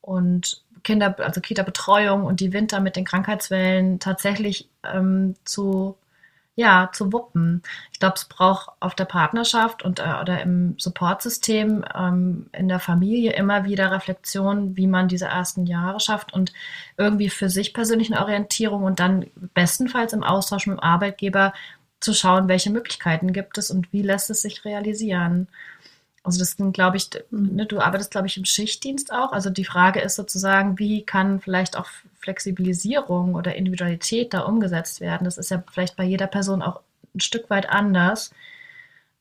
und Kinder, also Kita-Betreuung und die Winter mit den Krankheitswellen tatsächlich ähm, zu, ja, zu wuppen. Ich glaube, es braucht auf der Partnerschaft und äh, oder im Supportsystem ähm, in der Familie immer wieder Reflexion, wie man diese ersten Jahre schafft und irgendwie für sich persönlich Orientierung und dann bestenfalls im Austausch mit dem Arbeitgeber zu schauen, welche Möglichkeiten gibt es und wie lässt es sich realisieren. Also das sind, glaube ich, mhm. ne, du arbeitest, glaube ich, im Schichtdienst auch. Also die Frage ist sozusagen, wie kann vielleicht auch Flexibilisierung oder Individualität da umgesetzt werden? Das ist ja vielleicht bei jeder Person auch ein Stück weit anders.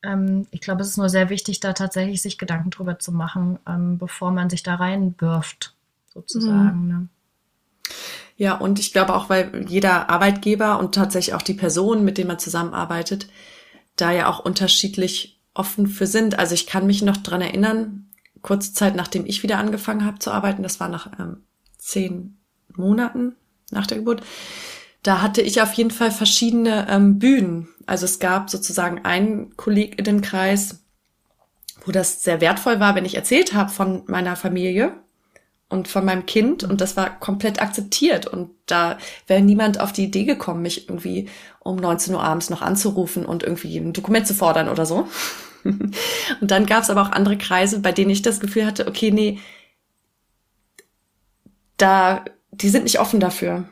Ähm, ich glaube, es ist nur sehr wichtig, da tatsächlich sich Gedanken drüber zu machen, ähm, bevor man sich da reinwirft, sozusagen. Mhm. Ne? Ja, und ich glaube auch, weil jeder Arbeitgeber und tatsächlich auch die Person, mit denen man zusammenarbeitet, da ja auch unterschiedlich offen für sind. Also ich kann mich noch dran erinnern, kurze Zeit nachdem ich wieder angefangen habe zu arbeiten, das war nach ähm, zehn Monaten nach der Geburt, da hatte ich auf jeden Fall verschiedene ähm, Bühnen. Also es gab sozusagen einen Kolleginnenkreis, wo das sehr wertvoll war, wenn ich erzählt habe von meiner Familie und von meinem Kind und das war komplett akzeptiert und da wäre niemand auf die Idee gekommen, mich irgendwie um 19 Uhr abends noch anzurufen und irgendwie ein Dokument zu fordern oder so. und dann gab es aber auch andere Kreise, bei denen ich das Gefühl hatte, okay, nee, da, die sind nicht offen dafür.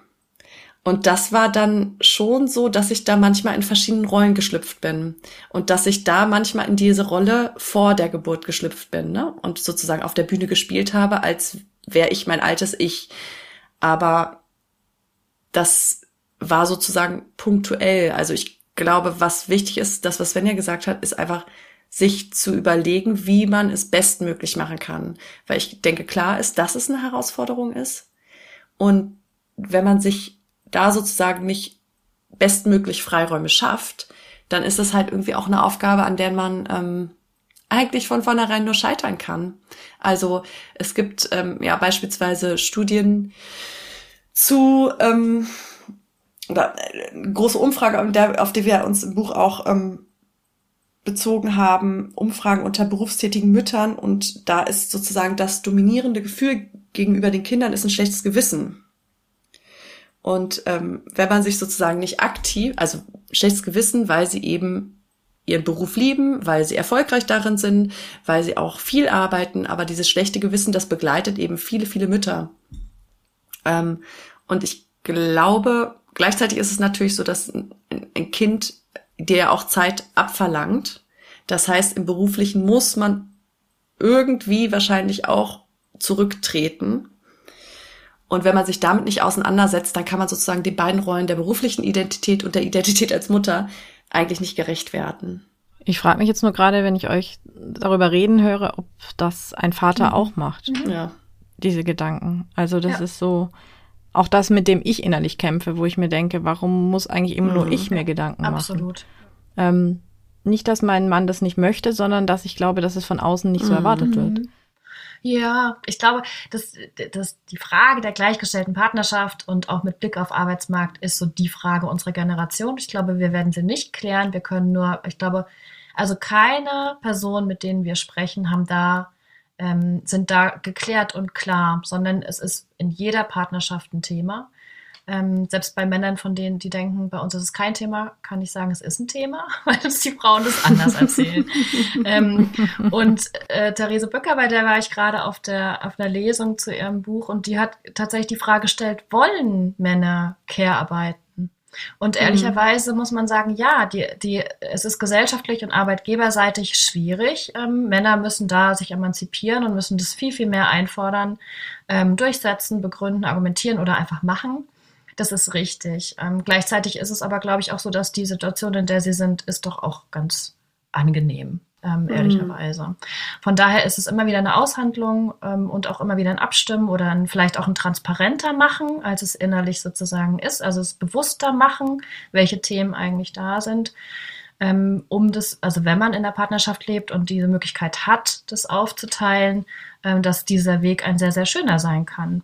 Und das war dann schon so, dass ich da manchmal in verschiedenen Rollen geschlüpft bin. Und dass ich da manchmal in diese Rolle vor der Geburt geschlüpft bin, ne? Und sozusagen auf der Bühne gespielt habe, als wäre ich mein altes Ich. Aber das war sozusagen punktuell. Also ich glaube, was wichtig ist, das, was Svenja gesagt hat, ist einfach, sich zu überlegen, wie man es bestmöglich machen kann. Weil ich denke, klar ist, dass es eine Herausforderung ist. Und wenn man sich da sozusagen nicht bestmöglich Freiräume schafft, dann ist es halt irgendwie auch eine Aufgabe, an der man ähm, eigentlich von vornherein nur scheitern kann. Also es gibt ähm, ja beispielsweise Studien zu ähm, oder äh, große Umfrage, auf die wir uns im Buch auch ähm, bezogen haben, Umfragen unter berufstätigen Müttern und da ist sozusagen das dominierende Gefühl gegenüber den Kindern ist ein schlechtes Gewissen. Und ähm, wenn man sich sozusagen nicht aktiv, also schlechtes Gewissen, weil sie eben ihren Beruf lieben, weil sie erfolgreich darin sind, weil sie auch viel arbeiten, aber dieses schlechte Gewissen, das begleitet eben viele, viele Mütter. Ähm, und ich glaube, gleichzeitig ist es natürlich so, dass ein, ein Kind dir auch Zeit abverlangt. Das heißt, im Beruflichen muss man irgendwie wahrscheinlich auch zurücktreten. Und wenn man sich damit nicht auseinandersetzt, dann kann man sozusagen den beiden Rollen der beruflichen Identität und der Identität als Mutter eigentlich nicht gerecht werden. Ich frage mich jetzt nur gerade, wenn ich euch darüber reden höre, ob das ein Vater mhm. auch macht. Mhm. Ja. Diese Gedanken. Also das ja. ist so auch das, mit dem ich innerlich kämpfe, wo ich mir denke, warum muss eigentlich immer nur mhm. ich mir Gedanken machen? Absolut. Ähm, nicht, dass mein Mann das nicht möchte, sondern dass ich glaube, dass es von außen nicht so erwartet wird. Ja, ich glaube, dass, dass die Frage der gleichgestellten Partnerschaft und auch mit Blick auf Arbeitsmarkt ist so die Frage unserer Generation. Ich glaube, wir werden sie nicht klären. Wir können nur, ich glaube, also keine Person, mit denen wir sprechen, haben da ähm, sind da geklärt und klar, sondern es ist in jeder Partnerschaft ein Thema. Ähm, selbst bei Männern, von denen, die denken, bei uns ist es kein Thema, kann ich sagen, es ist ein Thema, weil uns die Frauen das anders erzählen. ähm, und äh, Therese Böcker, bei der war ich gerade auf der auf einer Lesung zu ihrem Buch und die hat tatsächlich die Frage gestellt, wollen Männer Care-Arbeit? Und mhm. ehrlicherweise muss man sagen, ja, die, die, es ist gesellschaftlich und arbeitgeberseitig schwierig. Ähm, Männer müssen da sich emanzipieren und müssen das viel, viel mehr einfordern, ähm, durchsetzen, begründen, argumentieren oder einfach machen. Das ist richtig. Ähm, gleichzeitig ist es aber, glaube ich, auch so, dass die Situation, in der sie sind, ist doch auch ganz angenehm ähm, mhm. ehrlicherweise. Von daher ist es immer wieder eine Aushandlung ähm, und auch immer wieder ein Abstimmen oder ein, vielleicht auch ein transparenter machen, als es innerlich sozusagen ist, also es bewusster machen, welche Themen eigentlich da sind. Ähm, um das, also wenn man in der Partnerschaft lebt und diese Möglichkeit hat, das aufzuteilen, ähm, dass dieser Weg ein sehr, sehr schöner sein kann.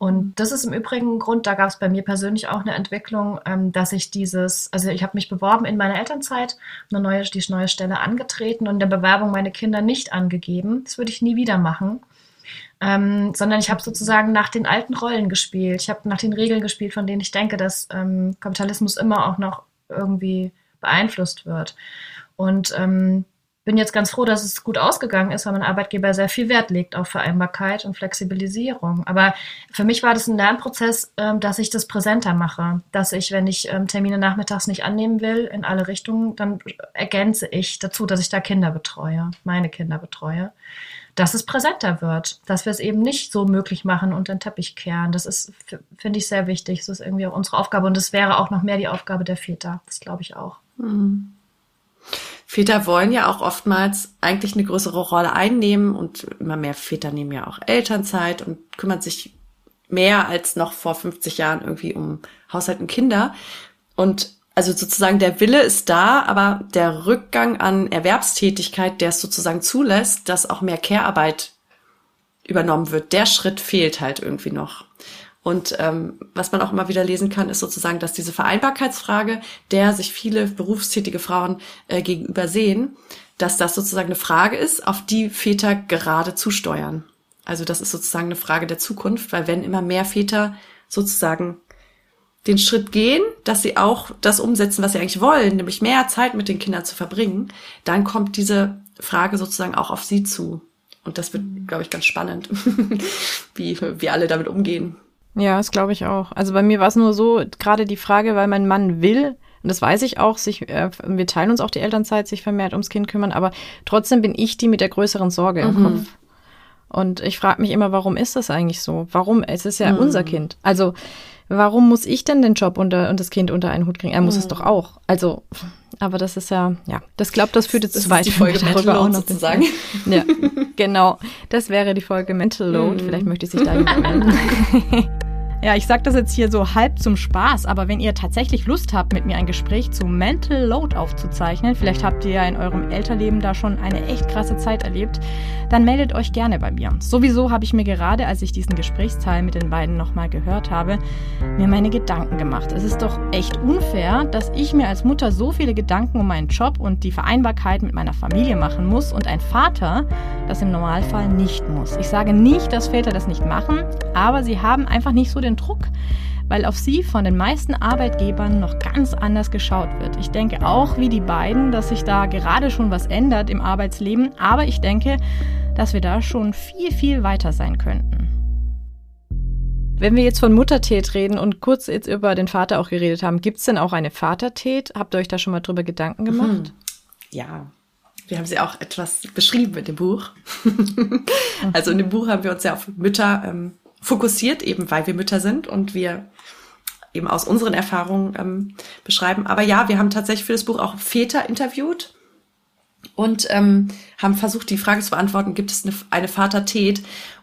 Und das ist im Übrigen ein Grund, da gab es bei mir persönlich auch eine Entwicklung, ähm, dass ich dieses, also ich habe mich beworben in meiner Elternzeit, eine neue, die neue Stelle angetreten und in der Bewerbung meine Kinder nicht angegeben. Das würde ich nie wieder machen. Ähm, sondern ich habe sozusagen nach den alten Rollen gespielt. Ich habe nach den Regeln gespielt, von denen ich denke, dass ähm, Kapitalismus immer auch noch irgendwie beeinflusst wird. Und ähm, bin jetzt ganz froh, dass es gut ausgegangen ist, weil mein Arbeitgeber sehr viel Wert legt auf Vereinbarkeit und Flexibilisierung. Aber für mich war das ein Lernprozess, ähm, dass ich das präsenter mache, dass ich, wenn ich ähm, Termine nachmittags nicht annehmen will, in alle Richtungen, dann ergänze ich dazu, dass ich da Kinder betreue, meine Kinder betreue, dass es präsenter wird, dass wir es eben nicht so möglich machen und den Teppich kehren. Das ist, finde ich, sehr wichtig. Das ist irgendwie auch unsere Aufgabe und das wäre auch noch mehr die Aufgabe der Väter. Das glaube ich auch. Mhm. Väter wollen ja auch oftmals eigentlich eine größere Rolle einnehmen und immer mehr Väter nehmen ja auch Elternzeit und kümmern sich mehr als noch vor 50 Jahren irgendwie um Haushalt und Kinder. Und also sozusagen der Wille ist da, aber der Rückgang an Erwerbstätigkeit, der es sozusagen zulässt, dass auch mehr Care-Arbeit übernommen wird, der Schritt fehlt halt irgendwie noch. Und ähm, was man auch immer wieder lesen kann, ist sozusagen, dass diese Vereinbarkeitsfrage, der sich viele berufstätige Frauen äh, gegenüber sehen, dass das sozusagen eine Frage ist, auf die Väter gerade zusteuern. Also das ist sozusagen eine Frage der Zukunft, weil wenn immer mehr Väter sozusagen den Schritt gehen, dass sie auch das umsetzen, was sie eigentlich wollen, nämlich mehr Zeit mit den Kindern zu verbringen, dann kommt diese Frage sozusagen auch auf sie zu. Und das wird, glaube ich, ganz spannend, wie wir alle damit umgehen. Ja, das glaube ich auch. Also bei mir war es nur so, gerade die Frage, weil mein Mann will, und das weiß ich auch, sich, äh, wir teilen uns auch die Elternzeit, sich vermehrt ums Kind kümmern, aber trotzdem bin ich die mit der größeren Sorge im mhm. Kopf. Und ich frage mich immer, warum ist das eigentlich so? Warum? Es ist ja mhm. unser Kind. Also warum muss ich denn den Job unter, und das Kind unter einen Hut kriegen? Er muss mhm. es doch auch. Also, aber das ist ja, ja, das glaubt, das führt jetzt das zu weit. Die Folge auch noch sozusagen. Ja, genau. Das wäre die Folge Mental Load. Mhm. Vielleicht möchte ich sich da jemand melden. Ja, ich sage das jetzt hier so halb zum Spaß, aber wenn ihr tatsächlich Lust habt, mit mir ein Gespräch zu Mental Load aufzuzeichnen, vielleicht habt ihr ja in eurem Elterleben da schon eine echt krasse Zeit erlebt, dann meldet euch gerne bei mir. Sowieso habe ich mir gerade, als ich diesen Gesprächsteil mit den beiden nochmal gehört habe, mir meine Gedanken gemacht. Es ist doch echt unfair, dass ich mir als Mutter so viele Gedanken um meinen Job und die Vereinbarkeit mit meiner Familie machen muss und ein Vater das im Normalfall nicht muss. Ich sage nicht, dass Väter das nicht machen, aber sie haben einfach nicht so den Druck, weil auf sie von den meisten Arbeitgebern noch ganz anders geschaut wird. Ich denke auch, wie die beiden, dass sich da gerade schon was ändert im Arbeitsleben, aber ich denke, dass wir da schon viel, viel weiter sein könnten. Wenn wir jetzt von Muttertät reden und kurz jetzt über den Vater auch geredet haben, gibt es denn auch eine Vatertät? Habt ihr euch da schon mal drüber Gedanken gemacht? Mhm. Ja, Wir haben sie auch etwas beschrieben in dem Buch. also in dem Buch haben wir uns ja auf Mütter ähm, fokussiert, eben weil wir Mütter sind und wir eben aus unseren Erfahrungen ähm, beschreiben. Aber ja, wir haben tatsächlich für das Buch auch Väter interviewt und ähm, haben versucht, die Frage zu beantworten, gibt es eine, eine Vatertät?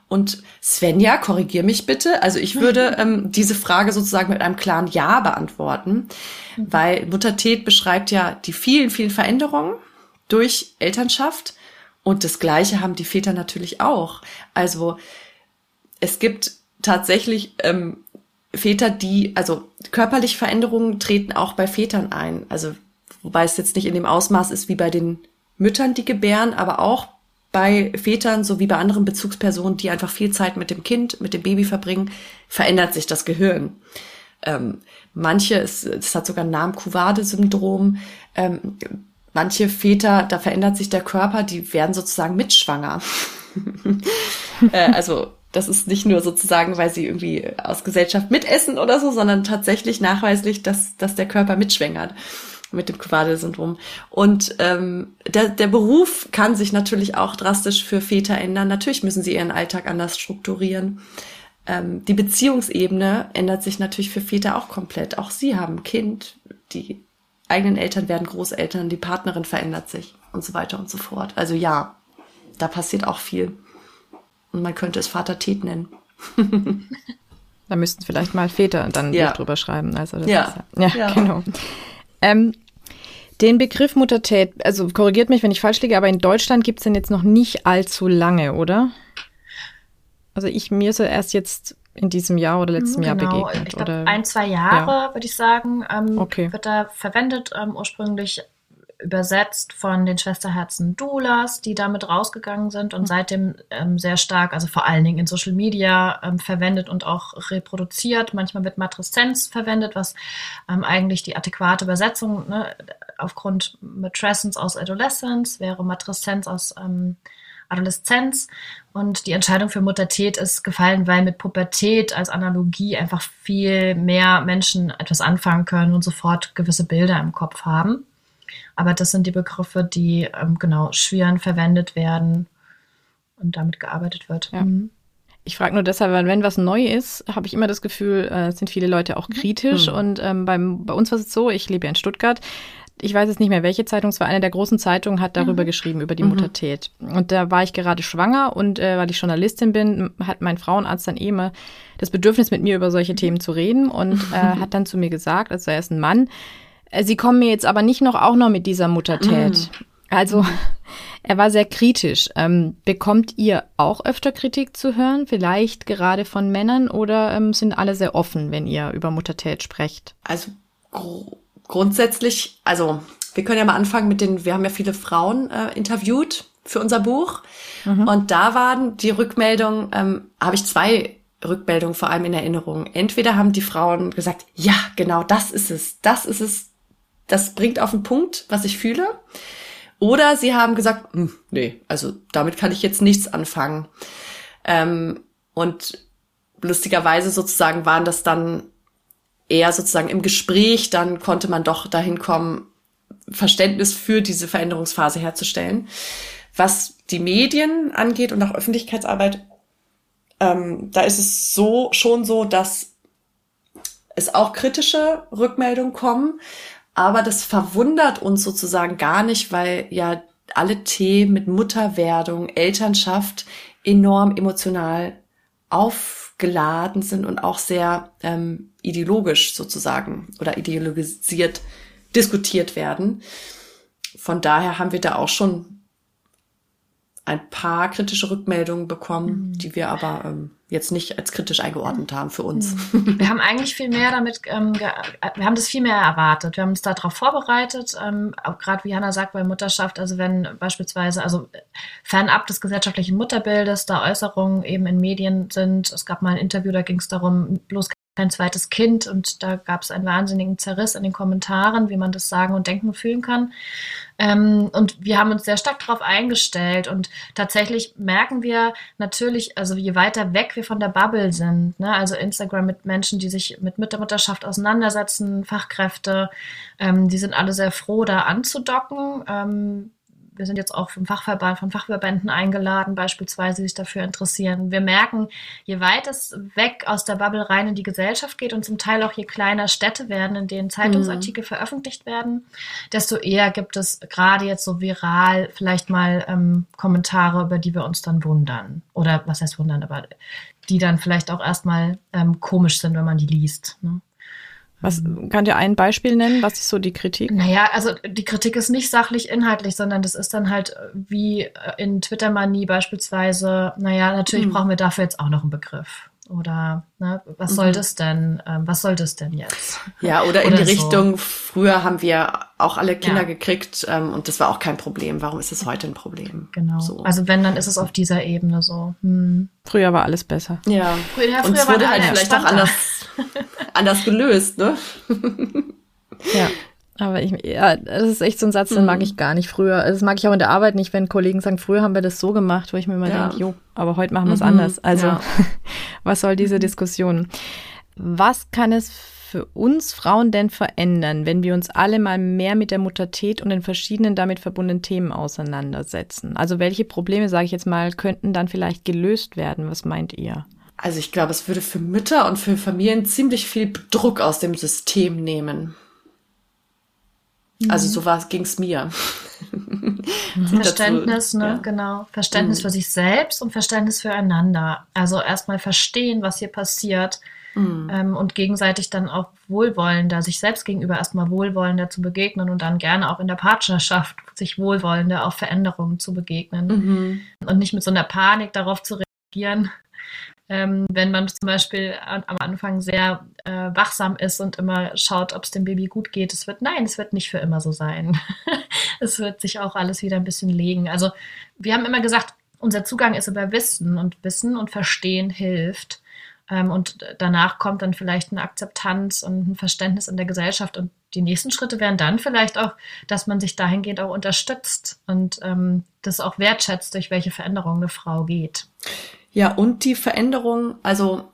Und Svenja, korrigier mich bitte. Also ich würde ähm, diese Frage sozusagen mit einem klaren Ja beantworten, mhm. weil Muttertät beschreibt ja die vielen, vielen Veränderungen durch Elternschaft. Und das Gleiche haben die Väter natürlich auch. Also es gibt tatsächlich ähm, Väter, die, also körperliche Veränderungen treten auch bei Vätern ein. Also wobei es jetzt nicht in dem Ausmaß ist wie bei den Müttern, die gebären, aber auch bei Vätern sowie bei anderen Bezugspersonen, die einfach viel Zeit mit dem Kind, mit dem Baby verbringen, verändert sich das Gehirn. Ähm, manche, es, es hat sogar einen Namen, Kuvade-Syndrom. Ähm, manche Väter, da verändert sich der Körper, die werden sozusagen mitschwanger. äh, also das ist nicht nur sozusagen, weil sie irgendwie aus Gesellschaft mitessen oder so, sondern tatsächlich nachweislich, dass, dass der Körper mitschwängert mit dem Quadel-Syndrom. Und ähm, der, der Beruf kann sich natürlich auch drastisch für Väter ändern. Natürlich müssen sie ihren Alltag anders strukturieren. Ähm, die Beziehungsebene ändert sich natürlich für Väter auch komplett. Auch sie haben ein Kind, die eigenen Eltern werden Großeltern, die Partnerin verändert sich und so weiter und so fort. Also ja, da passiert auch viel. Und man könnte es Vatertät nennen. da müssten vielleicht mal Väter dann ja. drüber schreiben. Also das ja. Ist, ja, ja, genau. Ähm, den Begriff Muttertät, also korrigiert mich, wenn ich falsch liege, aber in Deutschland gibt es den jetzt noch nicht allzu lange, oder? Also ich mir ist er erst jetzt in diesem Jahr oder letztem genau. Jahr begegnet. Ich glaub, oder? ein, zwei Jahre, ja. würde ich sagen, ähm, okay. wird da verwendet. Ähm, ursprünglich übersetzt von den Schwesterherzen Doulas, die damit rausgegangen sind und mhm. seitdem ähm, sehr stark, also vor allen Dingen in Social Media ähm, verwendet und auch reproduziert. Manchmal wird Matreszenz verwendet, was ähm, eigentlich die adäquate Übersetzung ne, aufgrund Matrescence aus Adolescence wäre Matreszenz aus ähm, Adoleszenz. Und die Entscheidung für Muttertät ist gefallen, weil mit Pubertät als Analogie einfach viel mehr Menschen etwas anfangen können und sofort gewisse Bilder im Kopf haben. Aber das sind die Begriffe, die ähm, genau schweren verwendet werden und damit gearbeitet wird. Ja. Mhm. Ich frage nur deshalb, weil wenn was neu ist, habe ich immer das Gefühl, äh, sind viele Leute auch kritisch. Mhm. Und ähm, beim, bei uns war es so, ich lebe ja in Stuttgart. Ich weiß jetzt nicht mehr, welche Zeitung es war. Eine der großen Zeitungen hat darüber mhm. geschrieben, über die mhm. Muttertät. Und da war ich gerade schwanger und äh, weil ich Journalistin bin, hat mein Frauenarzt dann eh immer das Bedürfnis, mit mir über solche mhm. Themen zu reden und äh, hat dann zu mir gesagt, also er ist ein Mann, sie kommen mir jetzt aber nicht noch auch noch mit dieser Muttertät. Mm. Also er war sehr kritisch. Ähm, bekommt ihr auch öfter Kritik zu hören, vielleicht gerade von Männern, oder ähm, sind alle sehr offen, wenn ihr über Muttertät sprecht? Also gr grundsätzlich, also wir können ja mal anfangen mit den, wir haben ja viele Frauen äh, interviewt für unser Buch. Mhm. Und da waren die Rückmeldungen, ähm, habe ich zwei Rückmeldungen vor allem in Erinnerung. Entweder haben die Frauen gesagt, ja, genau, das ist es, das ist es, das bringt auf den Punkt, was ich fühle. Oder sie haben gesagt, hm, nee, also damit kann ich jetzt nichts anfangen. Ähm, und lustigerweise sozusagen waren das dann eher sozusagen im Gespräch, dann konnte man doch dahin kommen, Verständnis für diese Veränderungsphase herzustellen. Was die Medien angeht und auch Öffentlichkeitsarbeit, ähm, da ist es so schon so, dass es auch kritische Rückmeldungen kommen, aber das verwundert uns sozusagen gar nicht, weil ja alle Themen mit Mutterwerdung, Elternschaft enorm emotional aufgeladen sind und auch sehr ähm, ideologisch sozusagen oder ideologisiert diskutiert werden. Von daher haben wir da auch schon ein paar kritische Rückmeldungen bekommen, mhm. die wir aber ähm, jetzt nicht als kritisch eingeordnet haben für uns. Mhm. Wir haben eigentlich viel mehr damit, ähm, wir haben das viel mehr erwartet. Wir haben uns darauf vorbereitet, ähm, auch gerade wie Hanna sagt bei Mutterschaft, also wenn beispielsweise, also fernab des gesellschaftlichen Mutterbildes, da Äußerungen eben in Medien sind. Es gab mal ein Interview, da ging es darum, bloß kein zweites Kind und da gab es einen wahnsinnigen Zerriss in den Kommentaren, wie man das sagen und denken und fühlen kann. Ähm, und wir haben uns sehr stark darauf eingestellt und tatsächlich merken wir natürlich, also je weiter weg wir von der Bubble sind, ne, also Instagram mit Menschen, die sich mit Müttermutterschaft auseinandersetzen, Fachkräfte, ähm, die sind alle sehr froh, da anzudocken. Ähm, wir sind jetzt auch vom Fachverband, von Fachverbänden eingeladen, beispielsweise, die sich dafür interessieren. Wir merken, je weit es weg aus der Bubble rein in die Gesellschaft geht und zum Teil auch je kleiner Städte werden, in denen Zeitungsartikel mhm. veröffentlicht werden, desto eher gibt es gerade jetzt so viral vielleicht mal ähm, Kommentare, über die wir uns dann wundern. Oder was heißt wundern, aber die dann vielleicht auch erstmal ähm, komisch sind, wenn man die liest. Ne? Was könnt ihr ein Beispiel nennen? Was ist so die Kritik? Naja, also die Kritik ist nicht sachlich inhaltlich, sondern das ist dann halt wie in Twitter-Manie beispielsweise, naja, natürlich hm. brauchen wir dafür jetzt auch noch einen Begriff. Oder ne, was soll mhm. das denn? Ähm, was soll das denn jetzt? Ja, oder, oder in die so. Richtung, früher haben wir auch alle Kinder ja. gekriegt ähm, und das war auch kein Problem. Warum ist es heute ein Problem? Genau. So. Also wenn, dann ist es auf dieser Ebene so. Hm. Früher war alles besser. Ja. Früher, ja, früher und es wurde halt vielleicht auch anders, anders gelöst, ne? ja. Aber ich, ja, das ist echt so ein Satz, den mag mhm. ich gar nicht früher. Das mag ich auch in der Arbeit nicht, wenn Kollegen sagen, früher haben wir das so gemacht, wo ich mir immer ja. denke, jo, aber heute machen wir es mhm. anders. Also, ja. was soll diese Diskussion? Was kann es für uns Frauen denn verändern, wenn wir uns alle mal mehr mit der Muttertät und den verschiedenen damit verbundenen Themen auseinandersetzen? Also, welche Probleme, sage ich jetzt mal, könnten dann vielleicht gelöst werden? Was meint ihr? Also, ich glaube, es würde für Mütter und für Familien ziemlich viel Druck aus dem System nehmen. Also so war ging es mir. Verständnis, dazu, ne, ja. genau. Verständnis mhm. für sich selbst und Verständnis füreinander. Also erstmal verstehen, was hier passiert mhm. ähm, und gegenseitig dann auch wohlwollender, sich selbst gegenüber erstmal wohlwollender zu begegnen und dann gerne auch in der Partnerschaft sich wohlwollender auf Veränderungen zu begegnen mhm. und nicht mit so einer Panik darauf zu reagieren, ähm, wenn man zum Beispiel am Anfang sehr äh, wachsam ist und immer schaut, ob es dem Baby gut geht. Es wird, nein, es wird nicht für immer so sein. es wird sich auch alles wieder ein bisschen legen. Also wir haben immer gesagt, unser Zugang ist über Wissen und Wissen und Verstehen hilft. Ähm, und danach kommt dann vielleicht eine Akzeptanz und ein Verständnis in der Gesellschaft. Und die nächsten Schritte wären dann vielleicht auch, dass man sich dahingehend auch unterstützt und ähm, das auch wertschätzt, durch welche Veränderung eine Frau geht. Ja, und die Veränderung, also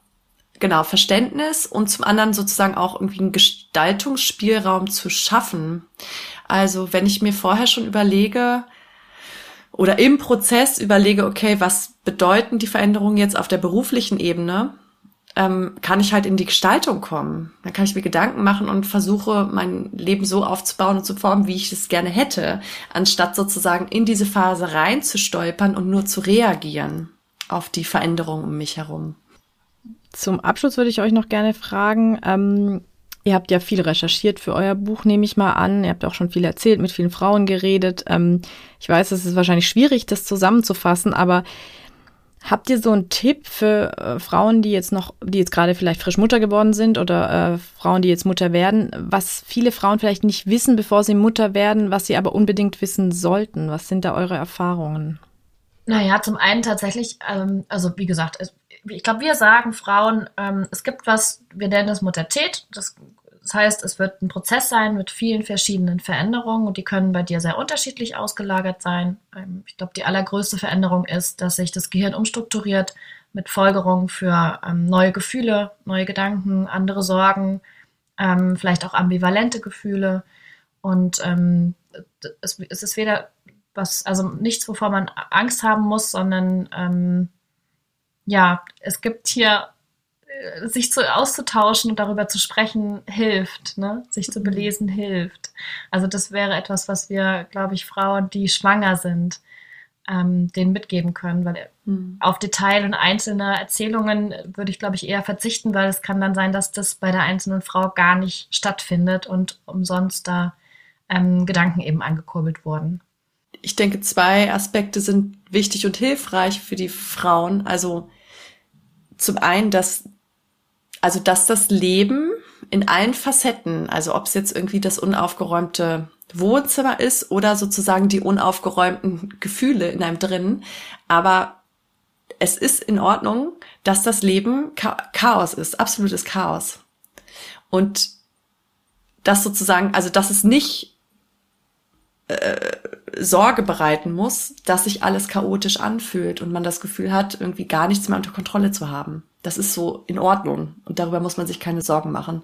genau, Verständnis und zum anderen sozusagen auch irgendwie einen Gestaltungsspielraum zu schaffen. Also wenn ich mir vorher schon überlege oder im Prozess überlege, okay, was bedeuten die Veränderungen jetzt auf der beruflichen Ebene, ähm, kann ich halt in die Gestaltung kommen. Dann kann ich mir Gedanken machen und versuche, mein Leben so aufzubauen und zu formen, wie ich es gerne hätte, anstatt sozusagen in diese Phase reinzustolpern und nur zu reagieren auf die Veränderung um mich herum. Zum Abschluss würde ich euch noch gerne fragen, ähm, ihr habt ja viel recherchiert für euer Buch, nehme ich mal an. Ihr habt auch schon viel erzählt, mit vielen Frauen geredet. Ähm, ich weiß, es ist wahrscheinlich schwierig, das zusammenzufassen, aber habt ihr so einen Tipp für äh, Frauen, die jetzt noch, die jetzt gerade vielleicht frisch Mutter geworden sind oder äh, Frauen, die jetzt Mutter werden, was viele Frauen vielleicht nicht wissen, bevor sie Mutter werden, was sie aber unbedingt wissen sollten? Was sind da eure Erfahrungen? Naja, zum einen tatsächlich, ähm, also wie gesagt, es, ich glaube, wir sagen Frauen, ähm, es gibt was, wir nennen das Muttertät. Das, das heißt, es wird ein Prozess sein mit vielen verschiedenen Veränderungen und die können bei dir sehr unterschiedlich ausgelagert sein. Ähm, ich glaube, die allergrößte Veränderung ist, dass sich das Gehirn umstrukturiert mit Folgerungen für ähm, neue Gefühle, neue Gedanken, andere Sorgen, ähm, vielleicht auch ambivalente Gefühle. Und ähm, es, es ist weder was, also nichts, wovor man Angst haben muss, sondern ähm, ja, es gibt hier äh, sich zu, auszutauschen und darüber zu sprechen hilft, ne? sich zu mhm. belesen hilft. Also das wäre etwas, was wir, glaube ich, Frauen, die schwanger sind, ähm, denen mitgeben können, weil mhm. auf Detail und einzelne Erzählungen würde ich, glaube ich, eher verzichten, weil es kann dann sein, dass das bei der einzelnen Frau gar nicht stattfindet und umsonst da ähm, Gedanken eben angekurbelt wurden ich denke, zwei Aspekte sind wichtig und hilfreich für die Frauen. Also zum einen, dass, also dass das Leben in allen Facetten, also ob es jetzt irgendwie das unaufgeräumte Wohnzimmer ist oder sozusagen die unaufgeräumten Gefühle in einem drin, aber es ist in Ordnung, dass das Leben Chaos ist, absolutes Chaos. Und das sozusagen, also dass es nicht äh, Sorge bereiten muss, dass sich alles chaotisch anfühlt und man das Gefühl hat, irgendwie gar nichts mehr unter Kontrolle zu haben. Das ist so in Ordnung und darüber muss man sich keine Sorgen machen.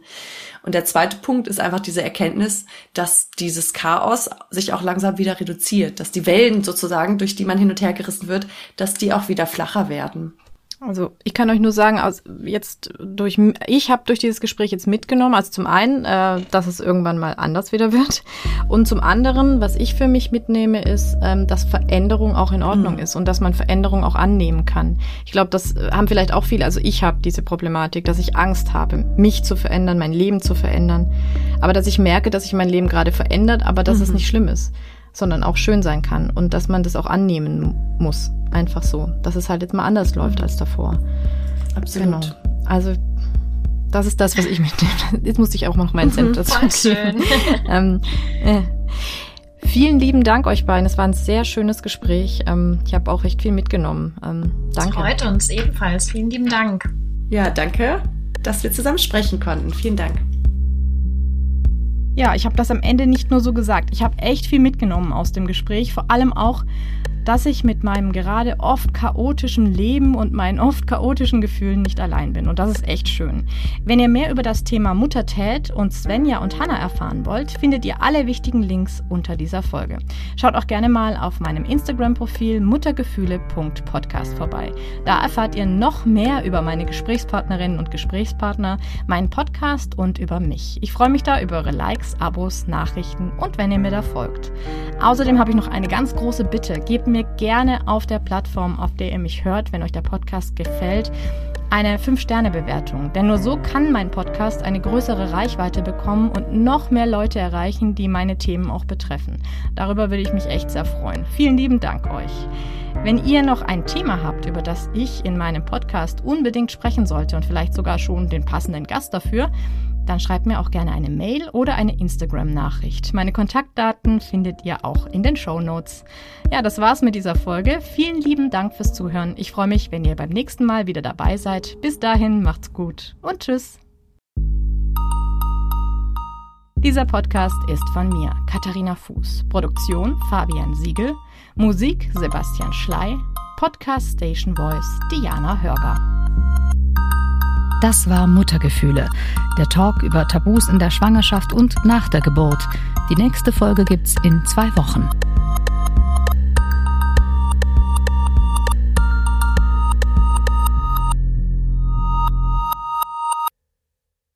Und der zweite Punkt ist einfach diese Erkenntnis, dass dieses Chaos sich auch langsam wieder reduziert, dass die Wellen sozusagen, durch die man hin und her gerissen wird, dass die auch wieder flacher werden. Also ich kann euch nur sagen, also jetzt durch ich habe durch dieses Gespräch jetzt mitgenommen, also zum einen, äh, dass es irgendwann mal anders wieder wird und zum anderen, was ich für mich mitnehme, ist, ähm, dass Veränderung auch in Ordnung mhm. ist und dass man Veränderung auch annehmen kann. Ich glaube, das haben vielleicht auch viele. Also ich habe diese Problematik, dass ich Angst habe, mich zu verändern, mein Leben zu verändern, aber dass ich merke, dass sich mein Leben gerade verändert, aber dass mhm. es nicht schlimm ist sondern auch schön sein kann und dass man das auch annehmen muss. Einfach so. Dass es halt jetzt mal anders läuft als davor. Absolut. Genau. Also das ist das, was ich mitnehme. Jetzt musste ich auch noch meinen Cent dazu schön. ähm, äh. Vielen lieben Dank euch beiden. Es war ein sehr schönes Gespräch. Ähm, ich habe auch recht viel mitgenommen. Ähm, danke. Das freut uns ebenfalls. Vielen lieben Dank. Ja, danke, dass wir zusammen sprechen konnten. Vielen Dank. Ja, ich habe das am Ende nicht nur so gesagt. Ich habe echt viel mitgenommen aus dem Gespräch, vor allem auch dass ich mit meinem gerade oft chaotischen Leben und meinen oft chaotischen Gefühlen nicht allein bin. Und das ist echt schön. Wenn ihr mehr über das Thema Muttertät und Svenja und Hannah erfahren wollt, findet ihr alle wichtigen Links unter dieser Folge. Schaut auch gerne mal auf meinem Instagram-Profil muttergefühle.podcast vorbei. Da erfahrt ihr noch mehr über meine Gesprächspartnerinnen und Gesprächspartner, meinen Podcast und über mich. Ich freue mich da über eure Likes, Abos, Nachrichten und wenn ihr mir da folgt. Außerdem habe ich noch eine ganz große Bitte. Gebt mir mir gerne auf der Plattform, auf der ihr mich hört, wenn euch der Podcast gefällt, eine 5-Sterne-Bewertung. Denn nur so kann mein Podcast eine größere Reichweite bekommen und noch mehr Leute erreichen, die meine Themen auch betreffen. Darüber würde ich mich echt sehr freuen. Vielen lieben Dank euch. Wenn ihr noch ein Thema habt, über das ich in meinem Podcast unbedingt sprechen sollte und vielleicht sogar schon den passenden Gast dafür, dann schreibt mir auch gerne eine Mail oder eine Instagram-Nachricht. Meine Kontaktdaten findet ihr auch in den Show Notes. Ja, das war's mit dieser Folge. Vielen lieben Dank fürs Zuhören. Ich freue mich, wenn ihr beim nächsten Mal wieder dabei seid. Bis dahin, macht's gut und tschüss. Dieser Podcast ist von mir, Katharina Fuß. Produktion Fabian Siegel. Musik Sebastian Schley. Podcast Station Voice Diana Hörger. Das war Muttergefühle, der Talk über Tabus in der Schwangerschaft und nach der Geburt. Die nächste Folge gibt's in zwei Wochen.